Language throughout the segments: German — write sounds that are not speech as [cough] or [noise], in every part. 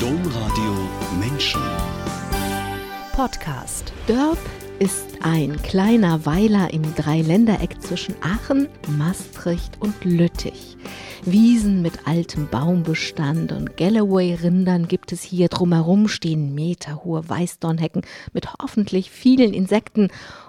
Domradio Menschen. Podcast. Dörp ist ein kleiner Weiler im Dreiländereck zwischen Aachen, Maastricht und Lüttich. Wiesen mit altem Baumbestand und Galloway-Rindern gibt es hier. Drumherum stehen meterhohe Weißdornhecken mit hoffentlich vielen Insekten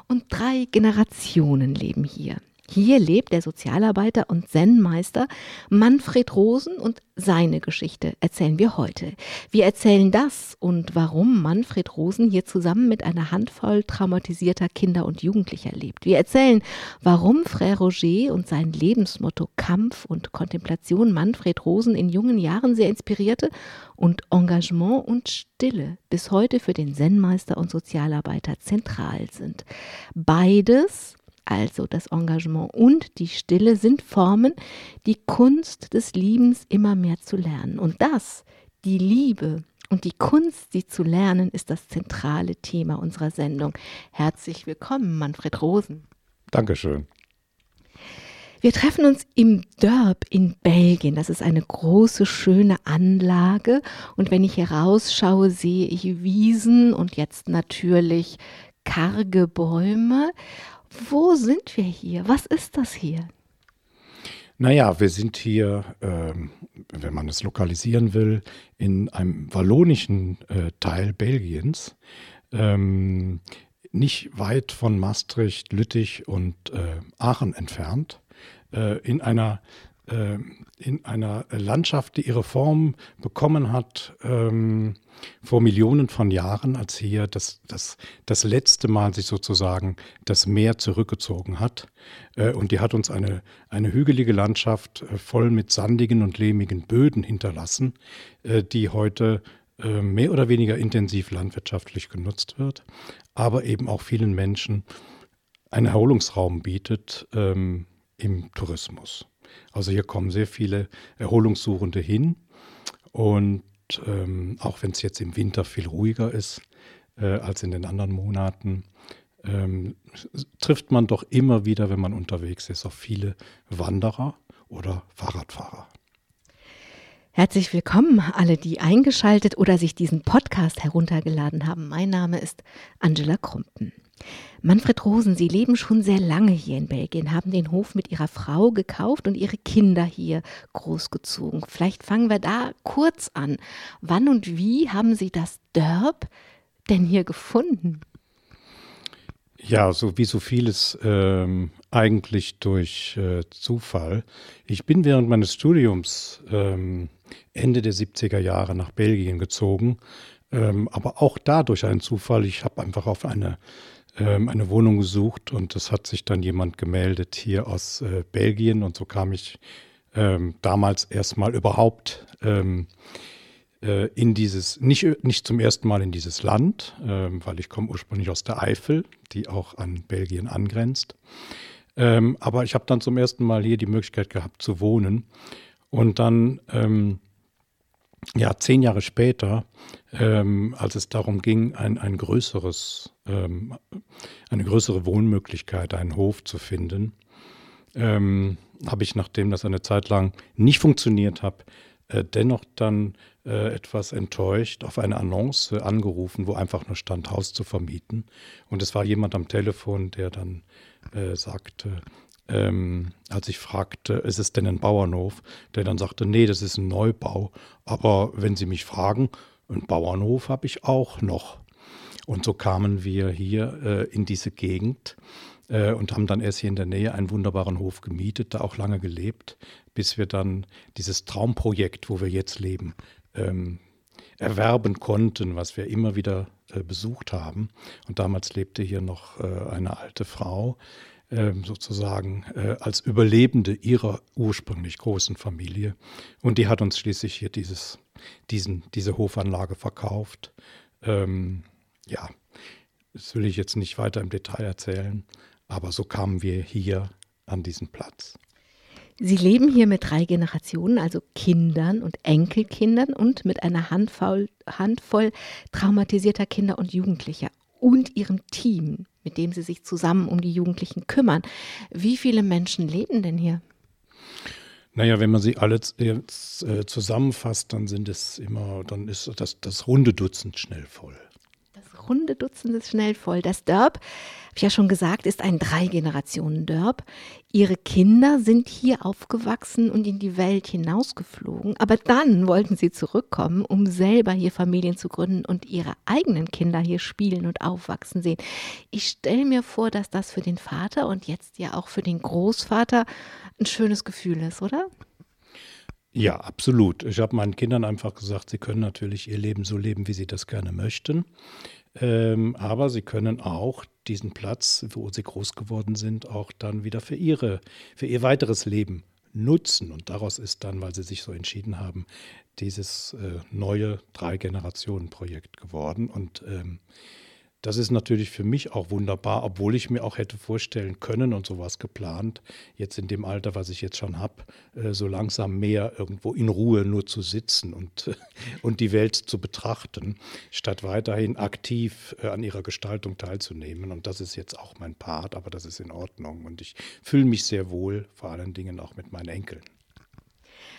und drei Generationen leben hier. Hier lebt der Sozialarbeiter und Zen-Meister Manfred Rosen und seine Geschichte erzählen wir heute. Wir erzählen das und warum Manfred Rosen hier zusammen mit einer Handvoll traumatisierter Kinder und Jugendlicher lebt. Wir erzählen, warum Frère Roger und sein Lebensmotto Kampf und Kontemplation Manfred Rosen in jungen Jahren sehr inspirierte und Engagement und Stille bis heute für den Zen-Meister und Sozialarbeiter zentral sind. Beides also das Engagement und die Stille, sind Formen, die Kunst des Liebens immer mehr zu lernen. Und das, die Liebe und die Kunst, sie zu lernen, ist das zentrale Thema unserer Sendung. Herzlich willkommen, Manfred Rosen. Dankeschön. Wir treffen uns im Dörp in Belgien. Das ist eine große, schöne Anlage. Und wenn ich hier rausschaue, sehe ich Wiesen und jetzt natürlich karge Bäume. Wo sind wir hier? Was ist das hier? Naja, wir sind hier, ähm, wenn man es lokalisieren will, in einem wallonischen äh, Teil Belgiens, ähm, nicht weit von Maastricht, Lüttich und äh, Aachen entfernt, äh, in einer in einer Landschaft, die ihre Form bekommen hat ähm, vor Millionen von Jahren, als hier das, das, das letzte Mal sich sozusagen das Meer zurückgezogen hat. Äh, und die hat uns eine, eine hügelige Landschaft äh, voll mit sandigen und lehmigen Böden hinterlassen, äh, die heute äh, mehr oder weniger intensiv landwirtschaftlich genutzt wird, aber eben auch vielen Menschen einen Erholungsraum bietet ähm, im Tourismus. Also hier kommen sehr viele Erholungssuchende hin. Und ähm, auch wenn es jetzt im Winter viel ruhiger ist äh, als in den anderen Monaten, ähm, trifft man doch immer wieder, wenn man unterwegs ist, auf viele Wanderer oder Fahrradfahrer. Herzlich willkommen, alle, die eingeschaltet oder sich diesen Podcast heruntergeladen haben. Mein Name ist Angela Krumpen. Manfred Rosen, Sie leben schon sehr lange hier in Belgien, haben den Hof mit Ihrer Frau gekauft und Ihre Kinder hier großgezogen. Vielleicht fangen wir da kurz an. Wann und wie haben Sie das Dörp denn hier gefunden? Ja, so wie so vieles ähm, eigentlich durch äh, Zufall. Ich bin während meines Studiums ähm, Ende der 70er Jahre nach Belgien gezogen, ähm, aber auch da durch einen Zufall. Ich habe einfach auf eine ähm, eine Wohnung gesucht und es hat sich dann jemand gemeldet hier aus äh, Belgien und so kam ich ähm, damals erstmal überhaupt ähm, äh, in dieses, nicht, nicht zum ersten Mal in dieses Land, ähm, weil ich komme ursprünglich aus der Eifel, die auch an Belgien angrenzt. Ähm, aber ich habe dann zum ersten Mal hier die Möglichkeit gehabt zu wohnen und dann ähm, ja, zehn Jahre später, ähm, als es darum ging, ein, ein größeres, ähm, eine größere Wohnmöglichkeit, einen Hof zu finden, ähm, habe ich, nachdem das eine Zeit lang nicht funktioniert hat, äh, dennoch dann äh, etwas enttäuscht auf eine Annonce angerufen, wo einfach nur stand, Haus zu vermieten. Und es war jemand am Telefon, der dann äh, sagte, ähm, als ich fragte, ist es denn ein Bauernhof, der dann sagte, nee, das ist ein Neubau. Aber wenn Sie mich fragen, einen Bauernhof habe ich auch noch. Und so kamen wir hier äh, in diese Gegend äh, und haben dann erst hier in der Nähe einen wunderbaren Hof gemietet, da auch lange gelebt, bis wir dann dieses Traumprojekt, wo wir jetzt leben, ähm, erwerben konnten, was wir immer wieder äh, besucht haben. Und damals lebte hier noch äh, eine alte Frau, sozusagen äh, als Überlebende ihrer ursprünglich großen Familie. Und die hat uns schließlich hier dieses, diesen, diese Hofanlage verkauft. Ähm, ja, das will ich jetzt nicht weiter im Detail erzählen, aber so kamen wir hier an diesen Platz. Sie leben hier mit drei Generationen, also Kindern und Enkelkindern und mit einer Handvoll, Handvoll traumatisierter Kinder und Jugendlicher und ihrem Team, mit dem sie sich zusammen um die Jugendlichen kümmern. Wie viele Menschen leben denn hier? Naja, wenn man sie alle jetzt, äh, zusammenfasst, dann sind es immer, dann ist das, das runde Dutzend schnell voll. Das runde Dutzend ist schnell voll. Das Dörp ich ja schon gesagt, ist ein Drei-Generationen-Dörp. Ihre Kinder sind hier aufgewachsen und in die Welt hinausgeflogen, aber dann wollten sie zurückkommen, um selber hier Familien zu gründen und ihre eigenen Kinder hier spielen und aufwachsen sehen. Ich stelle mir vor, dass das für den Vater und jetzt ja auch für den Großvater ein schönes Gefühl ist, oder? Ja, absolut. Ich habe meinen Kindern einfach gesagt, sie können natürlich ihr Leben so leben, wie sie das gerne möchten. Ähm, aber sie können auch diesen Platz, wo sie groß geworden sind, auch dann wieder für ihre, für ihr weiteres Leben nutzen. Und daraus ist dann, weil sie sich so entschieden haben, dieses äh, neue Drei-Generationen-Projekt geworden. Und ähm, das ist natürlich für mich auch wunderbar, obwohl ich mir auch hätte vorstellen können und sowas geplant, jetzt in dem Alter, was ich jetzt schon habe, äh, so langsam mehr irgendwo in Ruhe nur zu sitzen und, [laughs] und die Welt zu betrachten, statt weiterhin aktiv äh, an ihrer Gestaltung teilzunehmen. Und das ist jetzt auch mein Part, aber das ist in Ordnung. Und ich fühle mich sehr wohl, vor allen Dingen auch mit meinen Enkeln.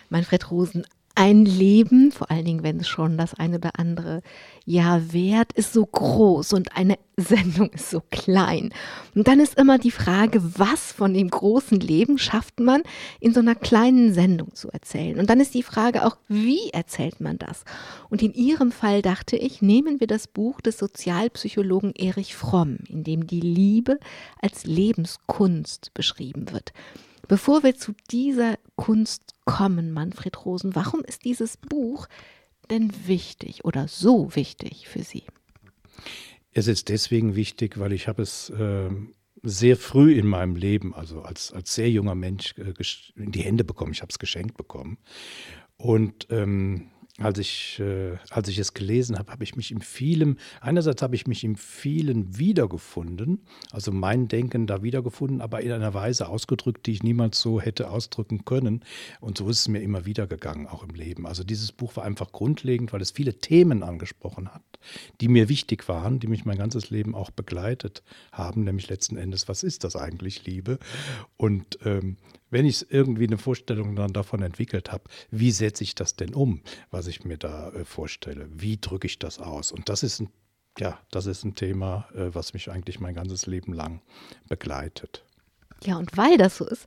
Manfred Rosen, ein Leben, vor allen Dingen, wenn es schon das eine oder andere Jahr währt, ist so groß und eine [laughs] Sendung ist so klein. Und dann ist immer die Frage, was von dem großen Leben schafft man in so einer kleinen Sendung zu erzählen? Und dann ist die Frage auch, wie erzählt man das? Und in Ihrem Fall dachte ich, nehmen wir das Buch des Sozialpsychologen Erich Fromm, in dem die Liebe als Lebenskunst beschrieben wird. Bevor wir zu dieser Kunst kommen, Manfred Rosen, warum ist dieses Buch denn wichtig oder so wichtig für Sie? Es ist deswegen wichtig, weil ich habe es äh, sehr früh in meinem Leben, also als, als sehr junger Mensch, äh, in die Hände bekommen. Ich habe es geschenkt bekommen. Und ähm, als ich, äh, als ich es gelesen habe, habe ich mich in vielem, einerseits habe ich mich in vielen wiedergefunden, also mein Denken da wiedergefunden, aber in einer Weise ausgedrückt, die ich niemals so hätte ausdrücken können. Und so ist es mir immer wieder gegangen, auch im Leben. Also dieses Buch war einfach grundlegend, weil es viele Themen angesprochen hat, die mir wichtig waren, die mich mein ganzes Leben auch begleitet haben, nämlich letzten Endes, was ist das eigentlich, Liebe? Und ähm, wenn ich irgendwie eine Vorstellung dann davon entwickelt habe, wie setze ich das denn um, was ich mir da äh, vorstelle? Wie drücke ich das aus? Und das ist ein, ja, das ist ein Thema, äh, was mich eigentlich mein ganzes Leben lang begleitet. Ja, und weil das so ist,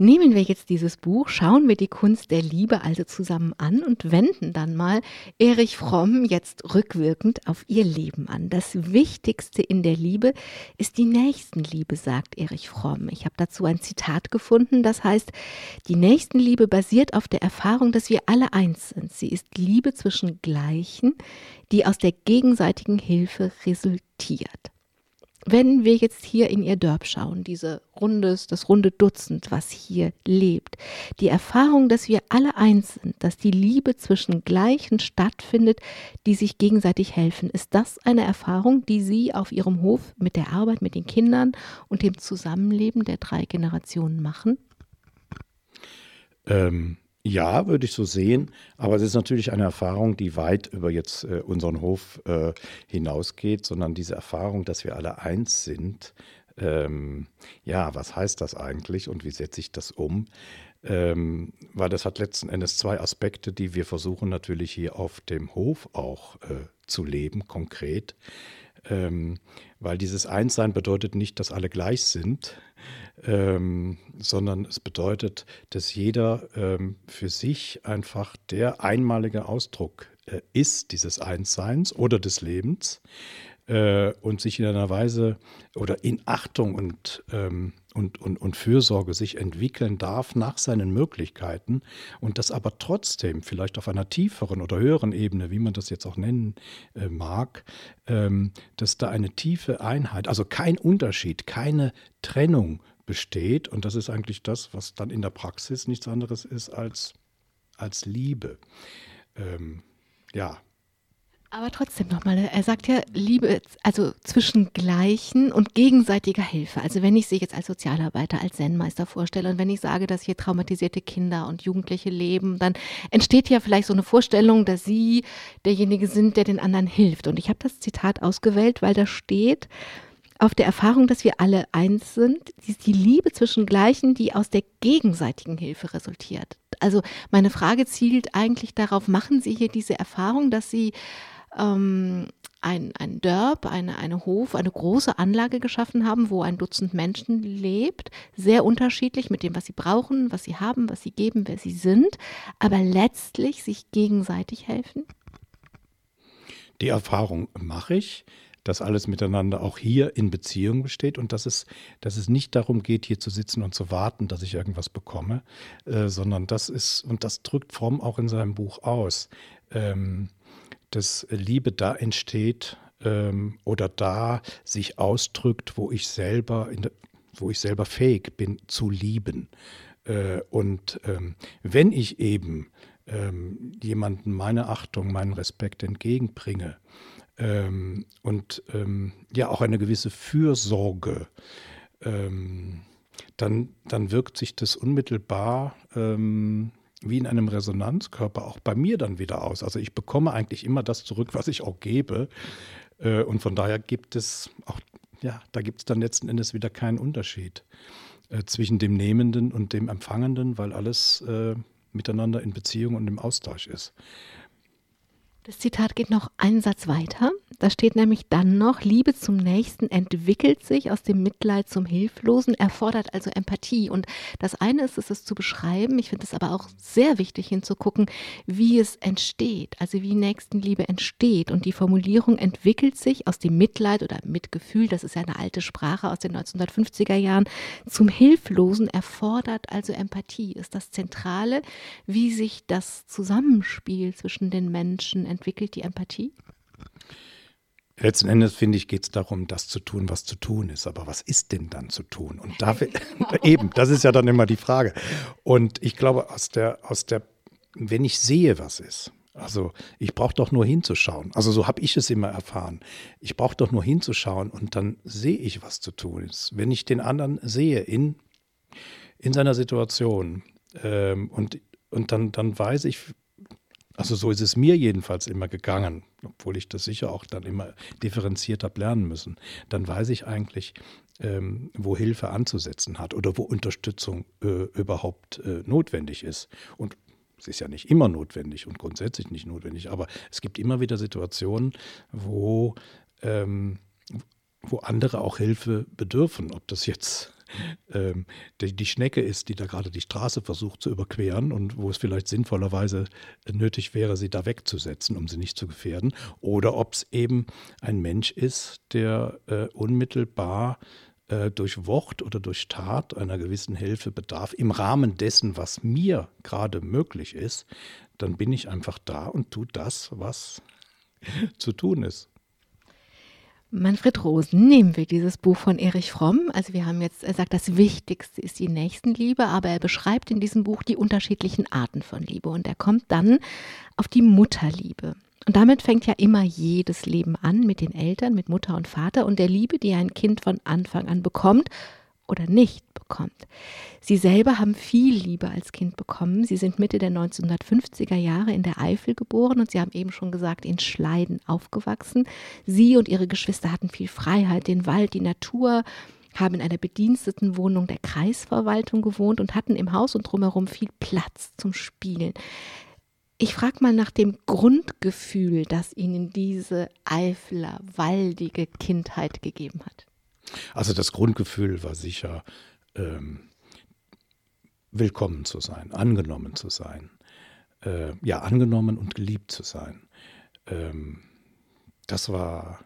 nehmen wir jetzt dieses Buch, schauen wir die Kunst der Liebe also zusammen an und wenden dann mal Erich Fromm jetzt rückwirkend auf ihr Leben an. Das Wichtigste in der Liebe ist die Nächstenliebe, sagt Erich Fromm. Ich habe dazu ein Zitat gefunden, das heißt, die Nächstenliebe basiert auf der Erfahrung, dass wir alle eins sind. Sie ist Liebe zwischen Gleichen, die aus der gegenseitigen Hilfe resultiert. Wenn wir jetzt hier in ihr Dörp schauen, diese rundes, das runde Dutzend, was hier lebt, die Erfahrung, dass wir alle eins sind, dass die Liebe zwischen Gleichen stattfindet, die sich gegenseitig helfen, ist das eine Erfahrung, die Sie auf Ihrem Hof mit der Arbeit mit den Kindern und dem Zusammenleben der drei Generationen machen? Ähm, ja, würde ich so sehen, aber es ist natürlich eine Erfahrung, die weit über jetzt äh, unseren Hof äh, hinausgeht, sondern diese Erfahrung, dass wir alle eins sind. Ähm, ja, was heißt das eigentlich und wie setze ich das um? Ähm, weil das hat letzten Endes zwei Aspekte, die wir versuchen natürlich hier auf dem Hof auch äh, zu leben, konkret. Ähm, weil dieses Einssein bedeutet nicht, dass alle gleich sind, ähm, sondern es bedeutet, dass jeder ähm, für sich einfach der einmalige Ausdruck äh, ist dieses Einsseins oder des Lebens äh, und sich in einer Weise oder in Achtung und, ähm, und, und, und Fürsorge sich entwickeln darf nach seinen Möglichkeiten und das aber trotzdem vielleicht auf einer tieferen oder höheren Ebene, wie man das jetzt auch nennen äh, mag, ähm, dass da eine tiefe Einheit, also kein Unterschied, keine Trennung besteht. Und das ist eigentlich das, was dann in der Praxis nichts anderes ist als, als Liebe. Ähm, ja. Aber trotzdem nochmal, er sagt ja Liebe, also zwischen Gleichen und gegenseitiger Hilfe. Also wenn ich sich jetzt als Sozialarbeiter, als Zen-Meister vorstelle und wenn ich sage, dass hier traumatisierte Kinder und Jugendliche leben, dann entsteht ja vielleicht so eine Vorstellung, dass sie derjenige sind, der den anderen hilft. Und ich habe das Zitat ausgewählt, weil da steht, auf der Erfahrung, dass wir alle eins sind, die, die Liebe zwischen Gleichen, die aus der gegenseitigen Hilfe resultiert. Also meine Frage zielt eigentlich darauf, machen Sie hier diese Erfahrung, dass Sie ähm, ein, ein Dörp, eine, eine Hof, eine große Anlage geschaffen haben, wo ein Dutzend Menschen lebt, sehr unterschiedlich mit dem, was sie brauchen, was sie haben, was sie geben, wer sie sind, aber letztlich sich gegenseitig helfen? Die Erfahrung mache ich, dass alles miteinander auch hier in Beziehung besteht und dass es, dass es nicht darum geht, hier zu sitzen und zu warten, dass ich irgendwas bekomme, äh, sondern das ist, und das drückt Fromm auch in seinem Buch aus, ähm, dass Liebe da entsteht ähm, oder da sich ausdrückt, wo ich selber, der, wo ich selber fähig bin zu lieben. Äh, und ähm, wenn ich eben ähm, jemanden meine Achtung, meinen Respekt entgegenbringe ähm, und ähm, ja auch eine gewisse Fürsorge, ähm, dann, dann wirkt sich das unmittelbar ähm, wie in einem Resonanzkörper auch bei mir dann wieder aus. Also ich bekomme eigentlich immer das zurück, was ich auch gebe. Äh, und von daher gibt es auch, ja, da gibt es dann letzten Endes wieder keinen Unterschied äh, zwischen dem Nehmenden und dem Empfangenden, weil alles äh, miteinander in Beziehung und im Austausch ist. Das Zitat geht noch einen Satz weiter. Da steht nämlich dann noch, Liebe zum Nächsten entwickelt sich aus dem Mitleid zum Hilflosen, erfordert also Empathie. Und das eine ist es, es zu beschreiben. Ich finde es aber auch sehr wichtig hinzugucken, wie es entsteht, also wie Nächstenliebe entsteht. Und die Formulierung entwickelt sich aus dem Mitleid oder Mitgefühl, das ist ja eine alte Sprache aus den 1950er Jahren, zum Hilflosen, erfordert also Empathie, ist das Zentrale, wie sich das Zusammenspiel zwischen den Menschen entwickelt die Empathie? Letzten Endes, finde ich, geht es darum, das zu tun, was zu tun ist. Aber was ist denn dann zu tun? Und dafür, [laughs] [laughs] eben, das ist ja dann immer die Frage. Und ich glaube, aus der, aus der, wenn ich sehe, was ist, also ich brauche doch nur hinzuschauen. Also so habe ich es immer erfahren. Ich brauche doch nur hinzuschauen und dann sehe ich, was zu tun ist. Wenn ich den anderen sehe in, in seiner Situation ähm, und, und dann, dann weiß ich, also so ist es mir jedenfalls immer gegangen, obwohl ich das sicher auch dann immer differenziert habe lernen müssen. Dann weiß ich eigentlich, ähm, wo Hilfe anzusetzen hat oder wo Unterstützung äh, überhaupt äh, notwendig ist. Und es ist ja nicht immer notwendig und grundsätzlich nicht notwendig, aber es gibt immer wieder Situationen, wo, ähm, wo andere auch Hilfe bedürfen. Ob das jetzt ähm, die, die, Schnecke ist, die da gerade die Straße versucht zu überqueren und wo es vielleicht sinnvollerweise nötig wäre, sie da wegzusetzen, um sie nicht zu gefährden. Oder ob es eben ein Mensch ist, der äh, unmittelbar äh, durch Wort oder durch Tat einer gewissen Hilfe bedarf, im Rahmen dessen, was mir gerade möglich ist, dann bin ich einfach da und tue das, was zu tun ist. Manfred Rosen, nehmen wir dieses Buch von Erich Fromm. Also wir haben jetzt, er sagt, das Wichtigste ist die Nächstenliebe, aber er beschreibt in diesem Buch die unterschiedlichen Arten von Liebe und er kommt dann auf die Mutterliebe. Und damit fängt ja immer jedes Leben an mit den Eltern, mit Mutter und Vater und der Liebe, die ein Kind von Anfang an bekommt oder nicht bekommt. Sie selber haben viel Liebe als Kind bekommen. Sie sind Mitte der 1950er Jahre in der Eifel geboren und Sie haben eben schon gesagt, in Schleiden aufgewachsen. Sie und Ihre Geschwister hatten viel Freiheit, den Wald, die Natur, haben in einer Bedienstetenwohnung der Kreisverwaltung gewohnt und hatten im Haus und drumherum viel Platz zum Spielen. Ich frage mal nach dem Grundgefühl, das Ihnen diese Eifler, waldige Kindheit gegeben hat. Also das Grundgefühl war sicher, ähm, willkommen zu sein, angenommen zu sein. Äh, ja, angenommen und geliebt zu sein. Ähm, das war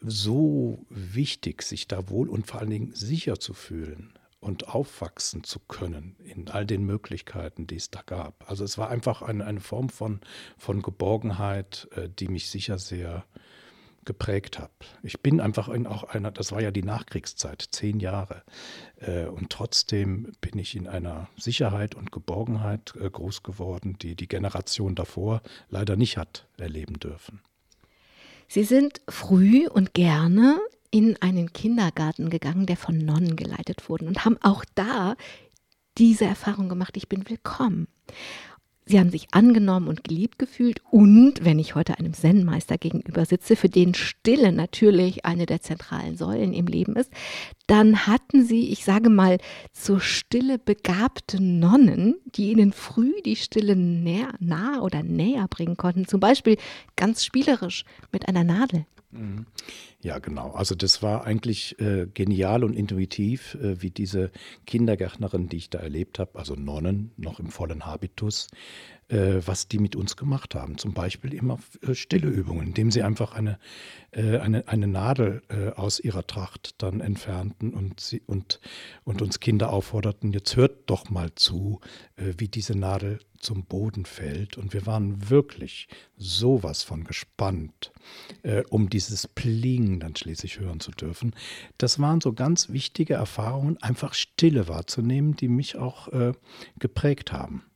so wichtig, sich da wohl und vor allen Dingen sicher zu fühlen und aufwachsen zu können in all den Möglichkeiten, die es da gab. Also es war einfach eine, eine Form von, von Geborgenheit, äh, die mich sicher sehr geprägt habe. Ich bin einfach in auch einer, das war ja die Nachkriegszeit, zehn Jahre. Äh, und trotzdem bin ich in einer Sicherheit und Geborgenheit äh, groß geworden, die die Generation davor leider nicht hat erleben dürfen. Sie sind früh und gerne in einen Kindergarten gegangen, der von Nonnen geleitet wurde und haben auch da diese Erfahrung gemacht, ich bin willkommen. Sie haben sich angenommen und geliebt gefühlt. Und wenn ich heute einem Zen-Meister gegenüber sitze, für den Stille natürlich eine der zentralen Säulen im Leben ist, dann hatten Sie, ich sage mal, zur Stille begabte Nonnen, die Ihnen früh die Stille näher, nah oder näher bringen konnten. Zum Beispiel ganz spielerisch mit einer Nadel. Mhm. Ja, genau. Also das war eigentlich äh, genial und intuitiv, äh, wie diese Kindergärtnerin, die ich da erlebt habe, also Nonnen, noch im vollen Habitus, was die mit uns gemacht haben. Zum Beispiel immer äh, stille Übungen, indem sie einfach eine, äh, eine, eine Nadel äh, aus ihrer Tracht dann entfernten und, sie, und, und uns Kinder aufforderten, jetzt hört doch mal zu, äh, wie diese Nadel zum Boden fällt. Und wir waren wirklich sowas von gespannt, äh, um dieses Pling dann schließlich hören zu dürfen. Das waren so ganz wichtige Erfahrungen, einfach Stille wahrzunehmen, die mich auch geprägt haben.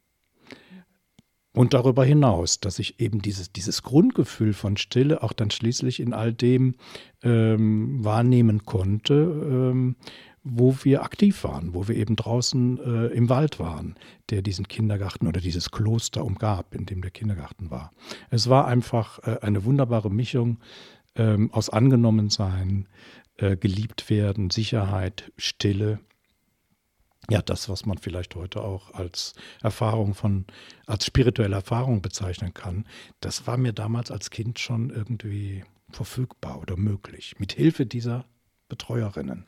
Und darüber hinaus, dass ich eben dieses, dieses Grundgefühl von Stille auch dann schließlich in all dem ähm, wahrnehmen konnte, ähm, wo wir aktiv waren, wo wir eben draußen äh, im Wald waren, der diesen Kindergarten oder dieses Kloster umgab, in dem der Kindergarten war. Es war einfach äh, eine wunderbare Mischung ähm, aus Angenommensein, äh, geliebt werden, Sicherheit, Stille ja, das, was man vielleicht heute auch als Erfahrung von, als spirituelle Erfahrung bezeichnen kann, das war mir damals als Kind schon irgendwie verfügbar oder möglich, mit Hilfe dieser Betreuerinnen.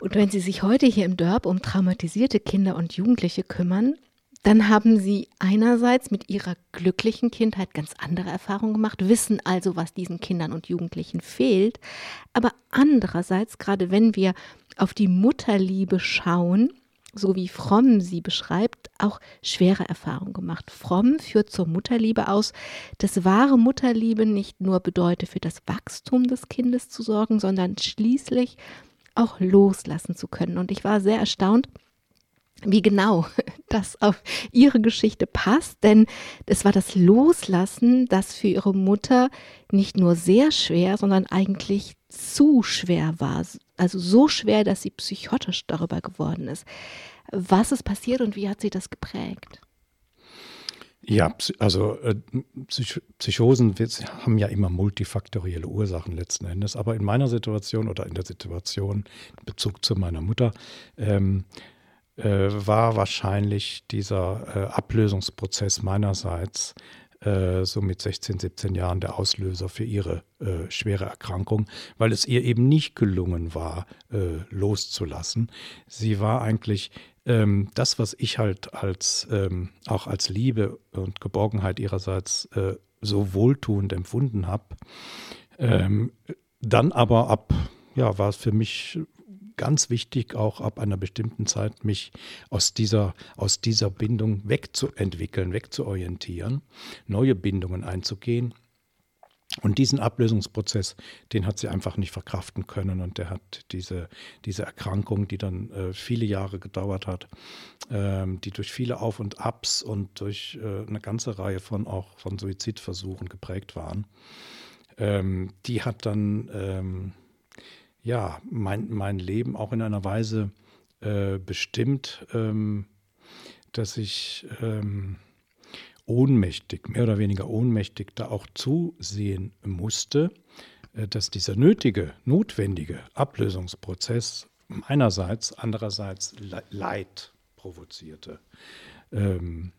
Und wenn Sie sich heute hier im Dörp um traumatisierte Kinder und Jugendliche kümmern, dann haben Sie einerseits mit Ihrer glücklichen Kindheit ganz andere Erfahrungen gemacht, wissen also, was diesen Kindern und Jugendlichen fehlt, aber andererseits, gerade wenn wir auf die Mutterliebe schauen, so wie Fromm sie beschreibt, auch schwere Erfahrungen gemacht. Fromm führt zur Mutterliebe aus, dass wahre Mutterliebe nicht nur bedeutet, für das Wachstum des Kindes zu sorgen, sondern schließlich auch loslassen zu können. Und ich war sehr erstaunt, wie genau [laughs] das auf ihre Geschichte passt, denn es war das Loslassen, das für ihre Mutter nicht nur sehr schwer, sondern eigentlich zu schwer war. Also so schwer, dass sie psychotisch darüber geworden ist. Was ist passiert und wie hat sie das geprägt? Ja, also äh, Psychosen haben ja immer multifaktorielle Ursachen letzten Endes. Aber in meiner Situation oder in der Situation in Bezug zu meiner Mutter ähm, äh, war wahrscheinlich dieser äh, Ablösungsprozess meinerseits äh, so mit 16, 17 Jahren der Auslöser für ihre äh, schwere Erkrankung, weil es ihr eben nicht gelungen war, äh, loszulassen. Sie war eigentlich ähm, das, was ich halt als ähm, auch als Liebe und Geborgenheit ihrerseits äh, so wohltuend empfunden habe. Ähm, dann aber ab, ja, war es für mich ganz wichtig, auch ab einer bestimmten Zeit mich aus dieser, aus dieser Bindung wegzuentwickeln, wegzuorientieren, neue Bindungen einzugehen. Und diesen Ablösungsprozess, den hat sie einfach nicht verkraften können. Und der hat diese, diese Erkrankung, die dann äh, viele Jahre gedauert hat, ähm, die durch viele Auf und Abs und durch äh, eine ganze Reihe von auch von Suizidversuchen geprägt waren, ähm, die hat dann ähm, ja, mein, mein Leben auch in einer Weise äh, bestimmt, ähm, dass ich ähm, ohnmächtig, mehr oder weniger ohnmächtig, da auch zusehen musste, äh, dass dieser nötige, notwendige Ablösungsprozess meinerseits, andererseits Leid provozierte. Ähm,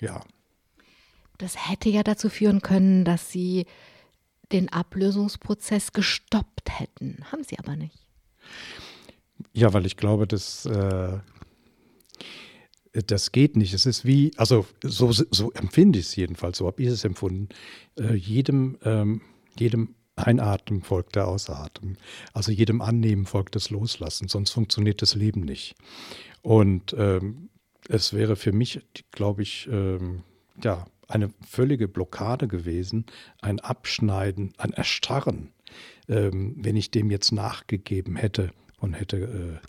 ja. Das hätte ja dazu führen können, dass Sie den Ablösungsprozess gestoppt hätten. Haben sie aber nicht. Ja, weil ich glaube, dass äh, das geht nicht. Es ist wie, also so, so empfinde ich es jedenfalls, so habe ich es empfunden. Äh, jedem, ähm, jedem Einatmen folgt der Ausatmen. Also jedem Annehmen folgt das Loslassen, sonst funktioniert das Leben nicht. Und ähm, es wäre für mich, glaube ich, ähm, ja, eine völlige Blockade gewesen, ein Abschneiden, ein Erstarren, ähm, wenn ich dem jetzt nachgegeben hätte und hätte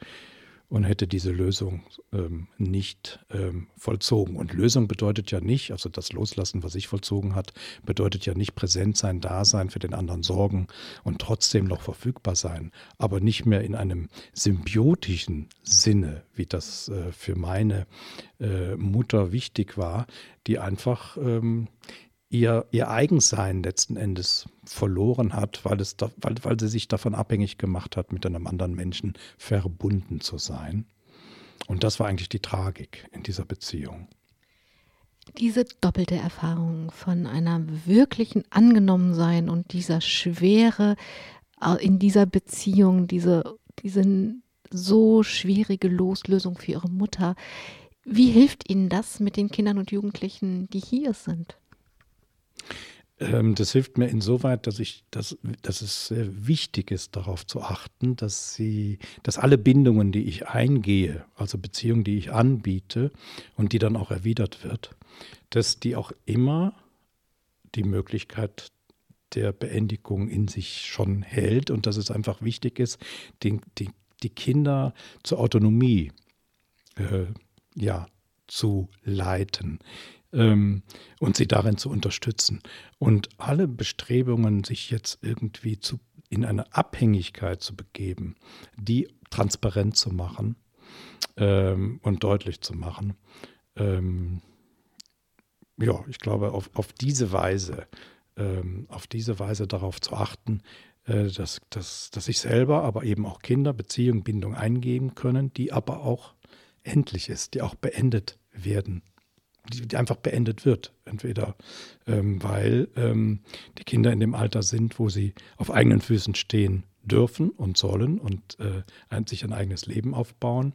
und hätte diese Lösung ähm, nicht ähm, vollzogen. Und Lösung bedeutet ja nicht, also das Loslassen, was ich vollzogen hat, bedeutet ja nicht präsent sein, da sein, für den anderen sorgen und trotzdem noch verfügbar sein, aber nicht mehr in einem symbiotischen Sinne, wie das äh, für meine äh, Mutter wichtig war, die einfach ähm, ihr, ihr Eigensein letzten Endes verloren hat, weil, es da, weil, weil sie sich davon abhängig gemacht hat, mit einem anderen Menschen verbunden zu sein. Und das war eigentlich die Tragik in dieser Beziehung. Diese doppelte Erfahrung von einer wirklichen Angenommensein und dieser Schwere äh, in dieser Beziehung, diese, diese so schwierige Loslösung für ihre Mutter, wie hilft Ihnen das mit den Kindern und Jugendlichen, die hier sind? Ähm, das hilft mir insoweit, dass ich, dass, dass es sehr wichtig ist, darauf zu achten, dass sie, dass alle Bindungen, die ich eingehe, also Beziehungen, die ich anbiete und die dann auch erwidert wird, dass die auch immer die Möglichkeit der Beendigung in sich schon hält und dass es einfach wichtig ist, die, die, die Kinder zur Autonomie äh, ja, zu leiten ähm, und sie darin zu unterstützen. Und alle Bestrebungen, sich jetzt irgendwie zu, in eine Abhängigkeit zu begeben, die transparent zu machen ähm, und deutlich zu machen, ähm, ja, ich glaube, auf, auf diese Weise, ähm, auf diese Weise darauf zu achten, äh, dass, dass, dass sich selber, aber eben auch Kinder Beziehung, Bindung eingeben können, die aber auch endlich ist, die auch beendet werden die, die einfach beendet wird. Entweder ähm, weil ähm, die Kinder in dem Alter sind, wo sie auf eigenen Füßen stehen dürfen und sollen und äh, sich ein eigenes Leben aufbauen.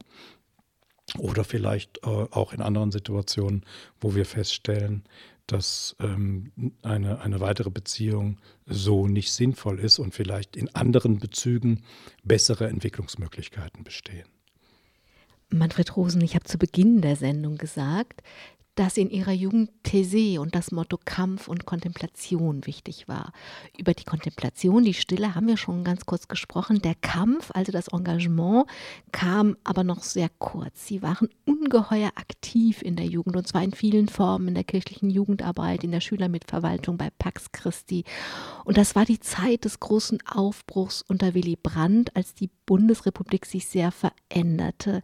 Oder vielleicht äh, auch in anderen Situationen, wo wir feststellen, dass ähm, eine, eine weitere Beziehung so nicht sinnvoll ist und vielleicht in anderen Bezügen bessere Entwicklungsmöglichkeiten bestehen. Manfred Rosen, ich habe zu Beginn der Sendung gesagt, dass in ihrer Jugend These und das Motto Kampf und Kontemplation wichtig war. Über die Kontemplation, die Stille haben wir schon ganz kurz gesprochen. Der Kampf, also das Engagement, kam aber noch sehr kurz. Sie waren ungeheuer aktiv in der Jugend und zwar in vielen Formen, in der kirchlichen Jugendarbeit, in der Schülermitverwaltung bei Pax Christi. Und das war die Zeit des großen Aufbruchs unter Willy Brandt, als die Bundesrepublik sich sehr veränderte.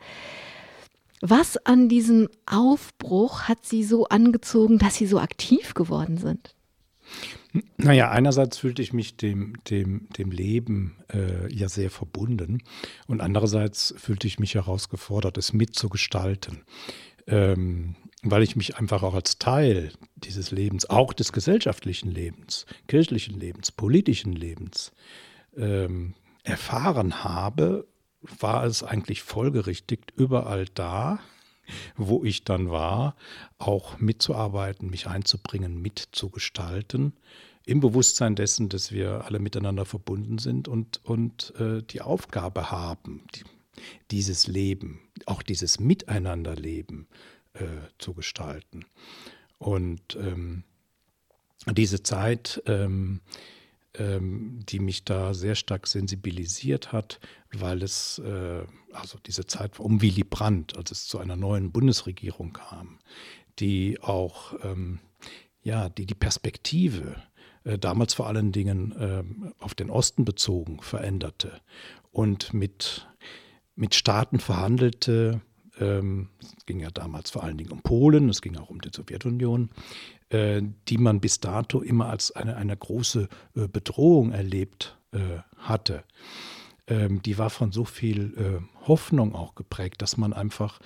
Was an diesem Aufbruch hat Sie so angezogen, dass Sie so aktiv geworden sind? Naja, einerseits fühlte ich mich dem, dem, dem Leben äh, ja sehr verbunden und andererseits fühlte ich mich herausgefordert, es mitzugestalten, ähm, weil ich mich einfach auch als Teil dieses Lebens, auch des gesellschaftlichen Lebens, kirchlichen Lebens, politischen Lebens ähm, erfahren habe war es eigentlich folgerichtig, überall da, wo ich dann war, auch mitzuarbeiten, mich einzubringen, mitzugestalten, im Bewusstsein dessen, dass wir alle miteinander verbunden sind und, und äh, die Aufgabe haben, die, dieses Leben, auch dieses Miteinanderleben äh, zu gestalten. Und ähm, diese Zeit, ähm, ähm, die mich da sehr stark sensibilisiert hat, weil es, äh, also diese Zeit um Willy Brandt, als es zu einer neuen Bundesregierung kam, die auch, ähm, ja, die die Perspektive äh, damals vor allen Dingen äh, auf den Osten bezogen veränderte und mit, mit Staaten verhandelte, ähm, es ging ja damals vor allen Dingen um Polen, es ging auch um die Sowjetunion, die man bis dato immer als eine, eine große äh, Bedrohung erlebt äh, hatte, ähm, die war von so viel äh, Hoffnung auch geprägt, dass man einfach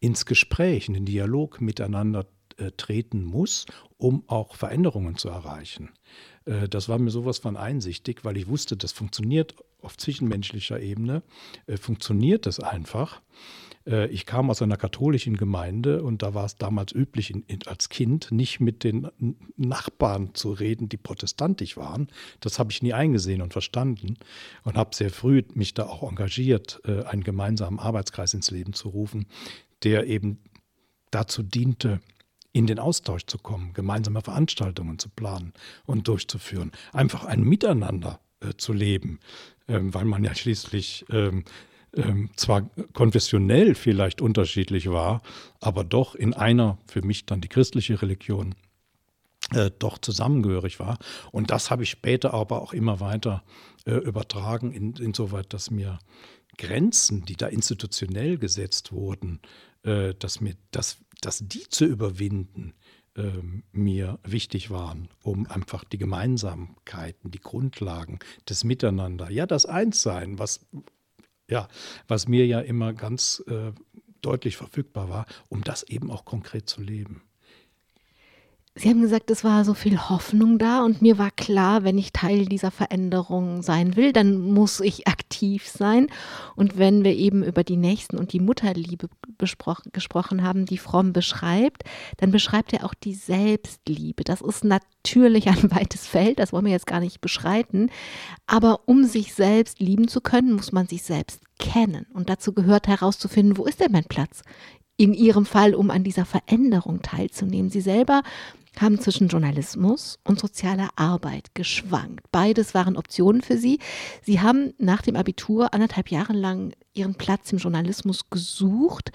ins Gespräch, in den Dialog miteinander äh, treten muss, um auch Veränderungen zu erreichen. Äh, das war mir sowas von einsichtig, weil ich wusste, das funktioniert auf zwischenmenschlicher Ebene, funktioniert das einfach. Äh, ich kam aus einer katholischen Gemeinde und da war es damals üblich, in, in, als Kind nicht mit den Nachbarn zu reden, die protestantisch waren. Das habe ich nie eingesehen und verstanden und habe sehr früh mich da auch engagiert, äh, einen gemeinsamen Arbeitskreis ins Leben zu rufen, der eben dazu diente, in den Austausch zu kommen, gemeinsame Veranstaltungen zu planen und durchzuführen, einfach ein Miteinander äh, zu leben, ähm, weil man ja schließlich ähm, ähm, zwar konfessionell vielleicht unterschiedlich war, aber doch in einer, für mich dann die christliche Religion, äh, doch zusammengehörig war. Und das habe ich später aber auch immer weiter äh, übertragen, in, insoweit, dass mir Grenzen, die da institutionell gesetzt wurden, äh, dass mir das, dass die zu überwinden, ähm, mir wichtig waren, um einfach die Gemeinsamkeiten, die Grundlagen des Miteinander, ja, das Einssein, was, ja, was mir ja immer ganz äh, deutlich verfügbar war, um das eben auch konkret zu leben. Sie haben gesagt, es war so viel Hoffnung da und mir war klar, wenn ich Teil dieser Veränderung sein will, dann muss ich aktiv sein. Und wenn wir eben über die Nächsten und die Mutterliebe gesprochen haben, die Fromm beschreibt, dann beschreibt er auch die Selbstliebe. Das ist natürlich ein weites Feld, das wollen wir jetzt gar nicht beschreiten. Aber um sich selbst lieben zu können, muss man sich selbst kennen. Und dazu gehört herauszufinden, wo ist denn mein Platz? in ihrem Fall, um an dieser Veränderung teilzunehmen. Sie selber haben zwischen Journalismus und sozialer Arbeit geschwankt. Beides waren Optionen für sie. Sie haben nach dem Abitur anderthalb Jahre lang ihren Platz im Journalismus gesucht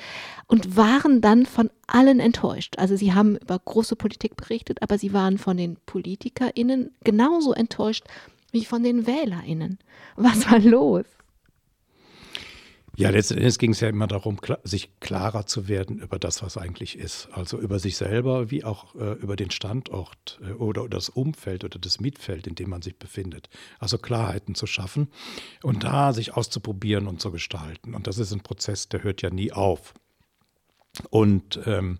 und waren dann von allen enttäuscht. Also sie haben über große Politik berichtet, aber sie waren von den Politikerinnen genauso enttäuscht wie von den Wählerinnen. Was war los? Ja, letztendlich ging es ja immer darum, sich klarer zu werden über das, was eigentlich ist. Also über sich selber, wie auch äh, über den Standort äh, oder das Umfeld oder das Mietfeld, in dem man sich befindet. Also Klarheiten zu schaffen und da sich auszuprobieren und zu gestalten. Und das ist ein Prozess, der hört ja nie auf. Und ähm,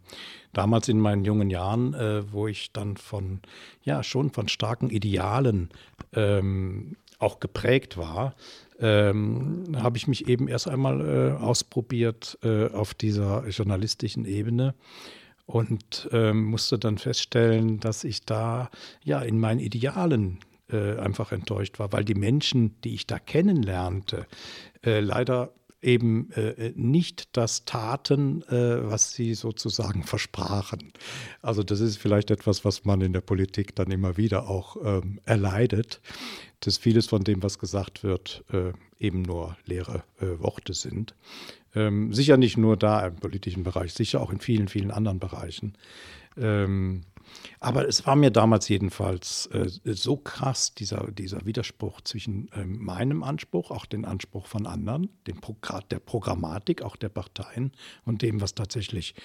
damals in meinen jungen Jahren, äh, wo ich dann von, ja, schon von starken Idealen ähm, auch geprägt war, ähm, habe ich mich eben erst einmal äh, ausprobiert äh, auf dieser journalistischen Ebene und ähm, musste dann feststellen, dass ich da ja in meinen Idealen äh, einfach enttäuscht war, weil die Menschen, die ich da kennenlernte, äh, leider eben äh, nicht das taten, äh, was sie sozusagen versprachen. Also das ist vielleicht etwas, was man in der Politik dann immer wieder auch ähm, erleidet, dass vieles von dem, was gesagt wird, äh, eben nur leere äh, Worte sind. Ähm, sicher nicht nur da im politischen Bereich, sicher auch in vielen, vielen anderen Bereichen. Ähm, aber es war mir damals jedenfalls äh, so krass, dieser, dieser Widerspruch zwischen äh, meinem Anspruch, auch den Anspruch von anderen, dem Progr der Programmatik, auch der Parteien und dem, was tatsächlich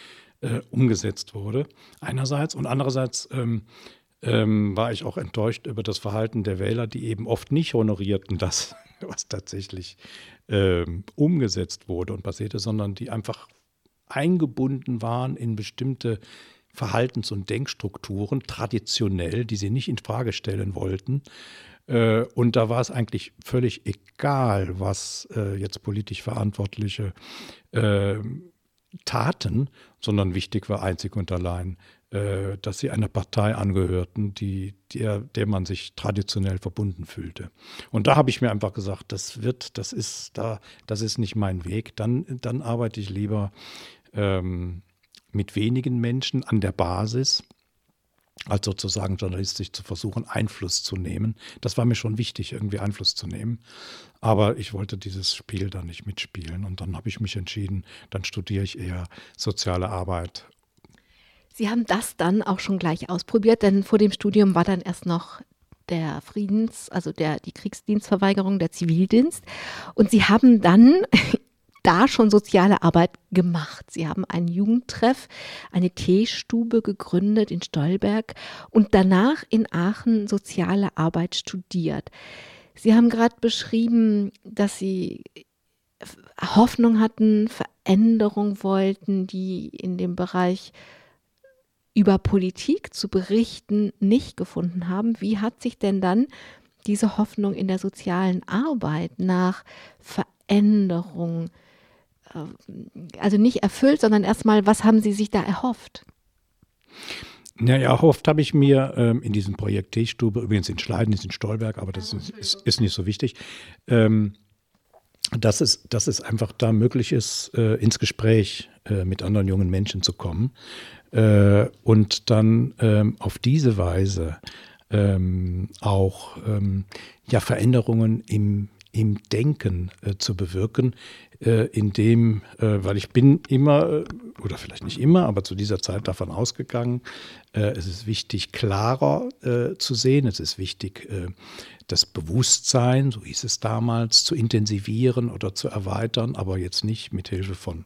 äh, umgesetzt wurde, einerseits. Und andererseits ähm, ähm, war ich auch enttäuscht über das Verhalten der Wähler, die eben oft nicht honorierten das, [laughs] was tatsächlich ähm, umgesetzt wurde und passierte, sondern die einfach eingebunden waren in bestimmte Verhaltens- und Denkstrukturen, traditionell, die sie nicht in Frage stellen wollten. Äh, und da war es eigentlich völlig egal, was äh, jetzt politisch Verantwortliche äh, taten, sondern wichtig war einzig und allein, dass sie einer Partei angehörten, die, der, der man sich traditionell verbunden fühlte. Und da habe ich mir einfach gesagt, das wird, das ist da, das ist nicht mein Weg. Dann, dann arbeite ich lieber ähm, mit wenigen Menschen an der Basis, als sozusagen journalistisch zu versuchen, Einfluss zu nehmen. Das war mir schon wichtig, irgendwie Einfluss zu nehmen. Aber ich wollte dieses Spiel da nicht mitspielen. Und dann habe ich mich entschieden, dann studiere ich eher soziale Arbeit. Sie haben das dann auch schon gleich ausprobiert, denn vor dem Studium war dann erst noch der Friedens, also der, die Kriegsdienstverweigerung, der Zivildienst. Und Sie haben dann da schon soziale Arbeit gemacht. Sie haben einen Jugendtreff, eine Teestube gegründet in Stolberg und danach in Aachen soziale Arbeit studiert. Sie haben gerade beschrieben, dass Sie Hoffnung hatten, Veränderung wollten, die in dem Bereich über Politik zu berichten nicht gefunden haben. Wie hat sich denn dann diese Hoffnung in der sozialen Arbeit nach Veränderung also nicht erfüllt, sondern erstmal, was haben Sie sich da erhofft? Naja, erhofft habe ich mir ähm, in diesem Projekt Teestube, übrigens in Schleiden, ist in Stolberg, aber das ist, ist, ist nicht so wichtig, ähm, dass, es, dass es einfach da möglich ist, äh, ins Gespräch äh, mit anderen jungen Menschen zu kommen äh, und dann ähm, auf diese Weise ähm, auch ähm, ja, Veränderungen im im Denken äh, zu bewirken, äh, indem, äh, weil ich bin immer, äh, oder vielleicht nicht immer, aber zu dieser Zeit davon ausgegangen, äh, es ist wichtig, klarer äh, zu sehen, es ist wichtig, das Bewusstsein, so hieß es damals, zu intensivieren oder zu erweitern, aber jetzt nicht mit Hilfe von,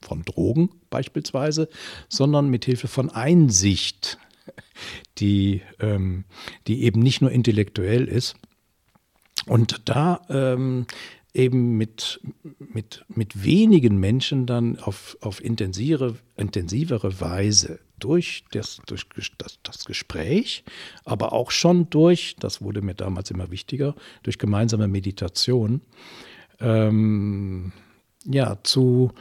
von Drogen beispielsweise, sondern mit Hilfe von Einsicht, die, ähm, die eben nicht nur intellektuell ist. Und da ähm, eben mit, mit, mit wenigen Menschen dann auf, auf intensivere, intensivere Weise durch, das, durch das, das Gespräch, aber auch schon durch, das wurde mir damals immer wichtiger, durch gemeinsame Meditation, ähm, ja, zu,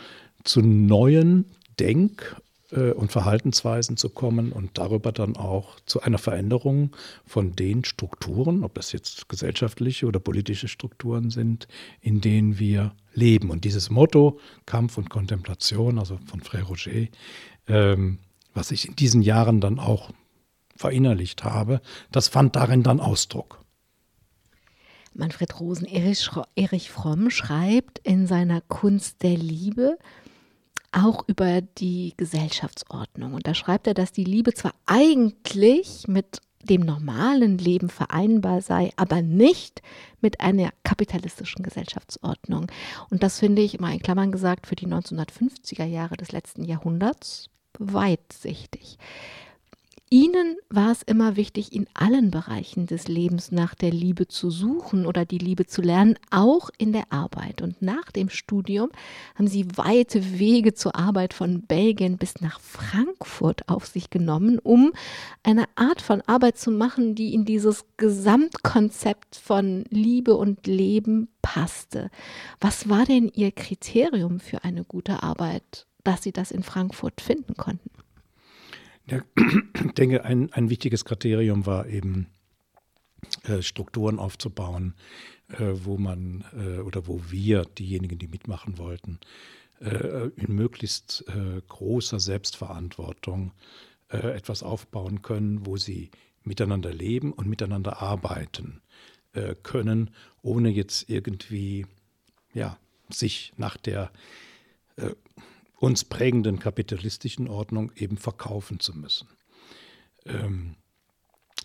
zu neuen Denk- und Verhaltensweisen zu kommen und darüber dann auch zu einer Veränderung von den Strukturen, ob das jetzt gesellschaftliche oder politische Strukturen sind, in denen wir leben. Und dieses Motto Kampf und Kontemplation, also von Frère Roger, ähm, was ich in diesen Jahren dann auch verinnerlicht habe, das fand darin dann Ausdruck. Manfred Rosen, Erich Fromm schreibt in seiner Kunst der Liebe, auch über die Gesellschaftsordnung. Und da schreibt er, dass die Liebe zwar eigentlich mit dem normalen Leben vereinbar sei, aber nicht mit einer kapitalistischen Gesellschaftsordnung. Und das finde ich, mal in Klammern gesagt, für die 1950er Jahre des letzten Jahrhunderts weitsichtig. Ihnen war es immer wichtig, in allen Bereichen des Lebens nach der Liebe zu suchen oder die Liebe zu lernen, auch in der Arbeit. Und nach dem Studium haben Sie weite Wege zur Arbeit von Belgien bis nach Frankfurt auf sich genommen, um eine Art von Arbeit zu machen, die in dieses Gesamtkonzept von Liebe und Leben passte. Was war denn Ihr Kriterium für eine gute Arbeit, dass Sie das in Frankfurt finden konnten? Ja, [clears throat] ich denke, ein, ein wichtiges Kriterium war eben, äh, Strukturen aufzubauen, äh, wo man äh, oder wo wir, diejenigen, die mitmachen wollten, in möglichst großer Selbstverantwortung etwas aufbauen können, wo sie miteinander leben und miteinander arbeiten können, ohne jetzt irgendwie ja, sich nach der uns prägenden kapitalistischen Ordnung eben verkaufen zu müssen. Ähm,